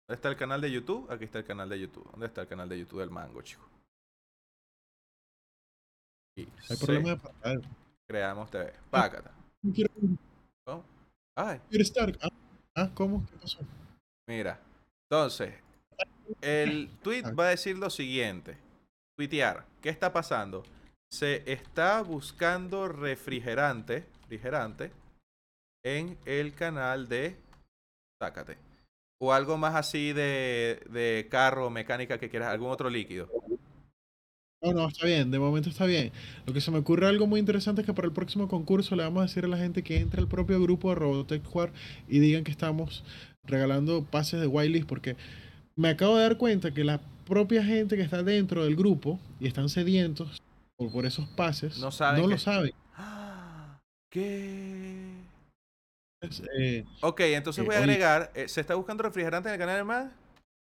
¿Dónde está el canal de YouTube? Aquí está el canal de YouTube. ¿Dónde está el canal de YouTube del Mango, chico? Y Hay problema de pantalla. Creamos TV. Pácata. ¿Cómo? Ay. Ah, ah, ¿cómo? ¿Qué pasó? Mira, entonces, el tweet va a decir lo siguiente. Tuitear, ¿qué está pasando? Se está buscando refrigerante, refrigerante en el canal de Sácate. O algo más así de, de carro, mecánica que quieras, algún otro líquido. No, no, está bien, de momento está bien. Lo que se me ocurre algo muy interesante es que para el próximo concurso le vamos a decir a la gente que entre al propio grupo de Robotech Jugar y digan que estamos regalando pases de whitelist porque me acabo de dar cuenta que la propia gente que está dentro del grupo y están sedientos por, por esos pases No saben lo que- saben. ¡Ah! *gasps* ¿Qué? Es, eh, Ok, entonces Eh, voy a agregar, eh, se está buscando refrigerante en el canal de Man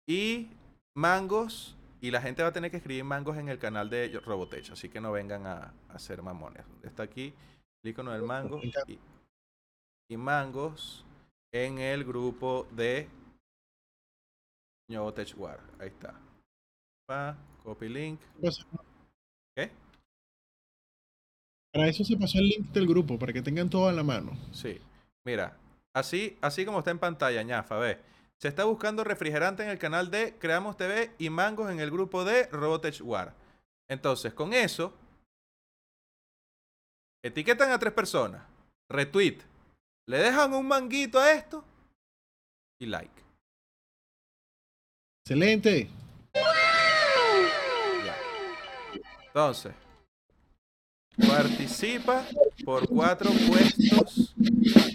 y mangos y la gente va a tener que escribir mangos en el canal de Robotech, así que no vengan a, a hacer mamones. Está aquí el icono del mango y mangos en el grupo de Robotech War. Ahí está. Pa, copy link. ¿Qué? para eso se pasó el link del grupo, para que tengan todo a la mano. Sí. Mira, así, así como está en pantalla, ñafa, ve. Se está buscando refrigerante en el canal de Creamos TV y mangos en el grupo de Robotech War. Entonces, con eso, etiquetan a tres personas, retweet, le dejan un manguito a esto y like. Excelente. Ya. Entonces, participa por cuatro puestos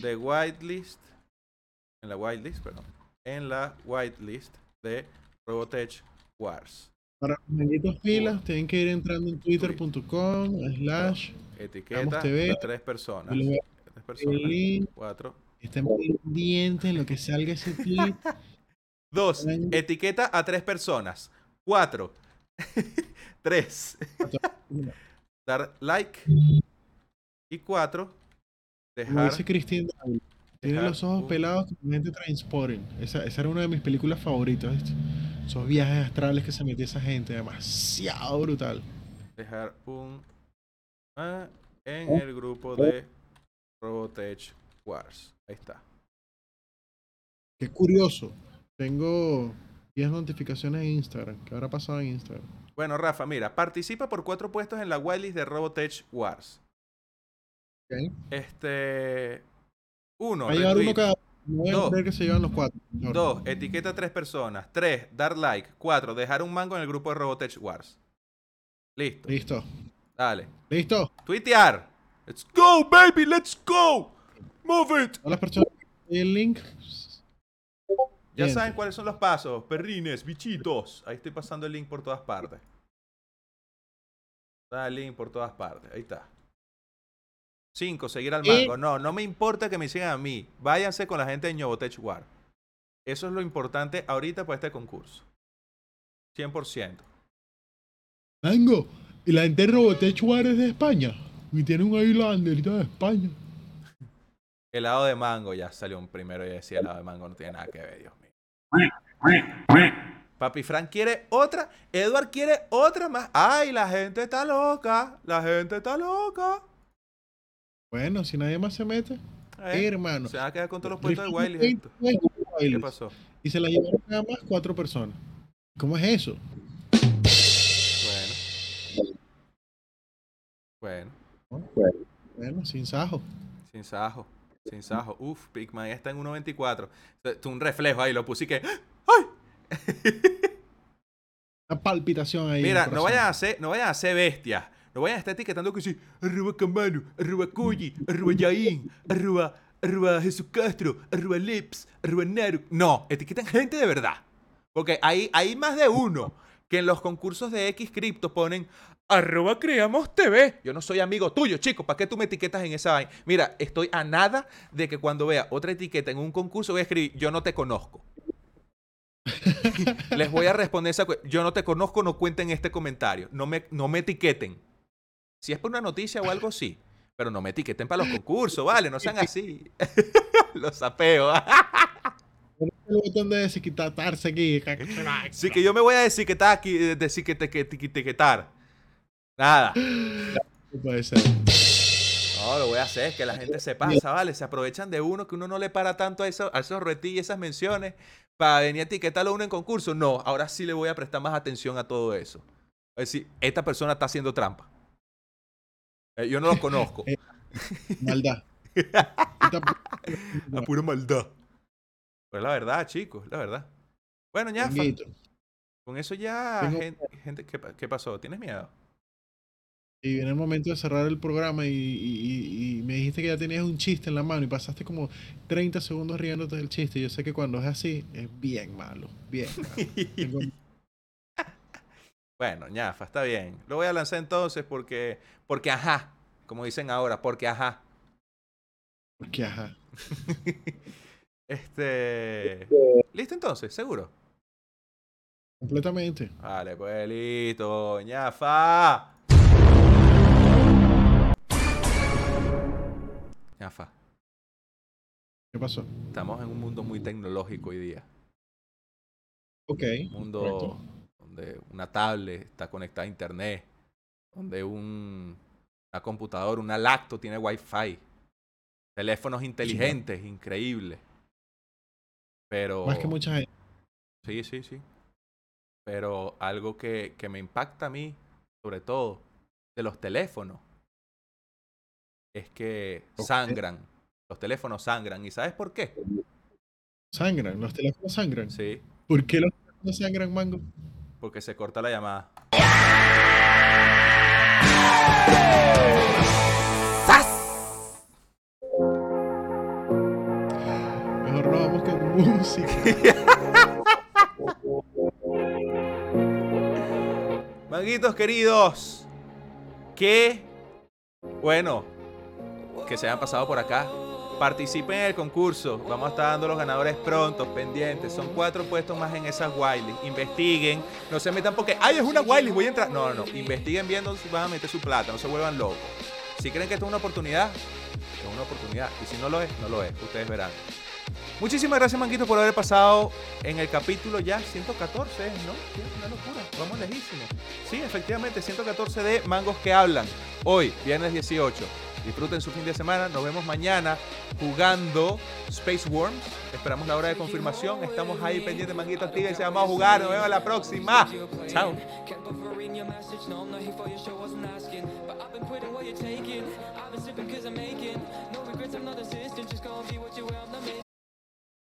de whitelist. En la whitelist, perdón. En la whitelist de Robotech Wars. Para los pilas, tienen que ir entrando en twitter.com slash Etiqueta TV. tres personas. Tres personas. Cuatro. Estén pendientes en lo que salga ese tweet. *laughs* Dos. Etiqueta a tres personas. Cuatro. *laughs* Tres. Dar like. Y cuatro. Como Dejar. dice Christine Dávila, Tiene los ojos un- pelados como gente Trainspotting. Esa, esa era una de mis películas favoritas. Esos viajes astrales que se metía esa gente. Demasiado brutal. dejar un ah, en el grupo de Robotech Wars. Ahí está. Qué curioso. Tengo 10 notificaciones en Instagram. ¿Qué habrá pasado en Instagram? Bueno, Rafa, mira, participa por cuatro puestos en la whitelist de Robotech Wars. Ok. Este. Uno, Va a llevar uno cada No voy a Dos. que se llevan los cuatro. Dos, etiqueta a tres personas. Tres, dar like. Cuatro, dejar un mango en el grupo de Robotech Wars. Listo. Listo. Dale. Listo. Tuitear. Let's go, baby, let's go. Move it. Todas las personas el link. Ya Bien. saben cuáles son los pasos. Perrines, bichitos. Ahí estoy pasando el link por todas partes. Está el link por todas partes. Ahí está. Cinco, seguir al mango. No, no me importa que me sigan a mí. Váyanse con la gente de Ñobotech War. Eso es lo importante ahorita para este concurso. 100%. Mango. Y la gente de Robotech War es de España. Y tiene un Islanderito de España. Helado de mango ya salió un primero y decía helado de mango no tiene nada que ver, Dios. Papi Frank quiere otra. Edward quiere otra más. Ay, la gente está loca. La gente está loca. Bueno, si nadie más se mete. Eh, hermano. Se van a quedar con todos los puestos de Wiley. esto. 20 ¿Qué pasó? Y se la llevaron nada más cuatro personas. ¿Cómo es eso? Bueno. Bueno. Bueno, sin sajo. Sin sajo. Sin sajo. Uf, Pigman ya está en 1.24. Esto es un reflejo ahí. Lo puse y que. ¡Ay! *laughs* Una palpitación ahí. Mira, no vayan a ser, no vayan a ser bestias. No vayan a estar etiquetando que sí, arroba Camano, arroba Koji, arroba Yain, arroba, arroba Jesús Castro, arroba Lips, arroba Naru. No, etiqueten gente de verdad. Porque hay, hay más de uno que en los concursos de X Crypto ponen arroba Creamos TV. Yo no soy amigo tuyo, chico. ¿Para qué tú me etiquetas en esa vaina? Mira, estoy a nada de que cuando vea otra etiqueta en un concurso voy a escribir, yo no te conozco. *laughs* Les voy a responder esa cu- Yo no te conozco, no cuenten este comentario. No me, no me etiqueten. Si es por una noticia o algo, sí. Pero no me etiqueten para los concursos, ¿vale? No sean así. *laughs* los sapeo. El botón de desetiquetarse aquí. Así que yo me voy a etiquetar aquí, eh, Nada. No puede ser. No, lo voy a hacer, es que la gente se pasa, ¿vale? Se aprovechan de uno, que uno no le para tanto a, eso, a esos retillos y esas menciones para venir a etiquetarlo a uno en concurso. No, ahora sí le voy a prestar más atención a todo eso. Es decir, esta persona está haciendo trampa. Eh, yo no lo conozco. Eh, Maldad. Esta- *laughs* A pura maldad. Pues la verdad, chicos, la verdad. Bueno, ya, con eso ya, Tengo- gente, ¿qué, pa- qué pasó? ¿Tienes miedo? Y viene el momento de cerrar el programa y, y- y- y me dijiste que ya tenías un chiste en la mano y pasaste como 30 segundos riéndote del chiste. Yo sé que cuando es así es bien malo, bien malo. *laughs* Bueno, ñafa, está bien. Lo voy a lanzar entonces porque, porque ajá, como dicen ahora, porque ajá. Porque ajá. *laughs* Este. ¿Listo entonces? ¿Seguro? Completamente. Vale, pues listo, ñafa. Ñafa, ¿Qué pasó? estamos en un mundo muy tecnológico hoy día. Ok. Un mundo correcto. donde una tablet está conectada a internet, donde un, una computadora, una lacto tiene wifi, teléfonos inteligentes, increíble. Pero Más que mucha gente. sí, sí, sí. Pero algo que, que me impacta a mí, sobre todo, de los teléfonos, es que sangran. Los teléfonos sangran. ¿Y sabes por qué? Sangran. Los teléfonos sangran. Sí, ¿Por qué los teléfonos sangran, mango? porque se corta la llamada. Mejor nos vamos con música. *laughs* Manguitos queridos, que bueno que se hayan pasado por acá. Participen en el concurso. Vamos a estar dando los ganadores pronto, pendientes. Son cuatro puestos más en esas Wiley. Investiguen. No se metan porque, ay, es una Wiley, voy a entrar. No, no, no. Investiguen bien dónde van a meter su plata. No se vuelvan locos. Si creen que esto es una oportunidad, es una oportunidad. Y si no lo es, no lo es. Ustedes verán. Muchísimas gracias, Manguito, por haber pasado en el capítulo ya 114, ¿no? Sí, una locura. Vamos lejísimo. Sí, efectivamente, 114 de Mangos que hablan. Hoy, viernes 18. Disfruten su fin de semana. Nos vemos mañana jugando Space Worms. Esperamos la hora de confirmación. Estamos ahí pendientes, Manguito Activa y se vamos a jugar. Nos vemos la próxima. Chao.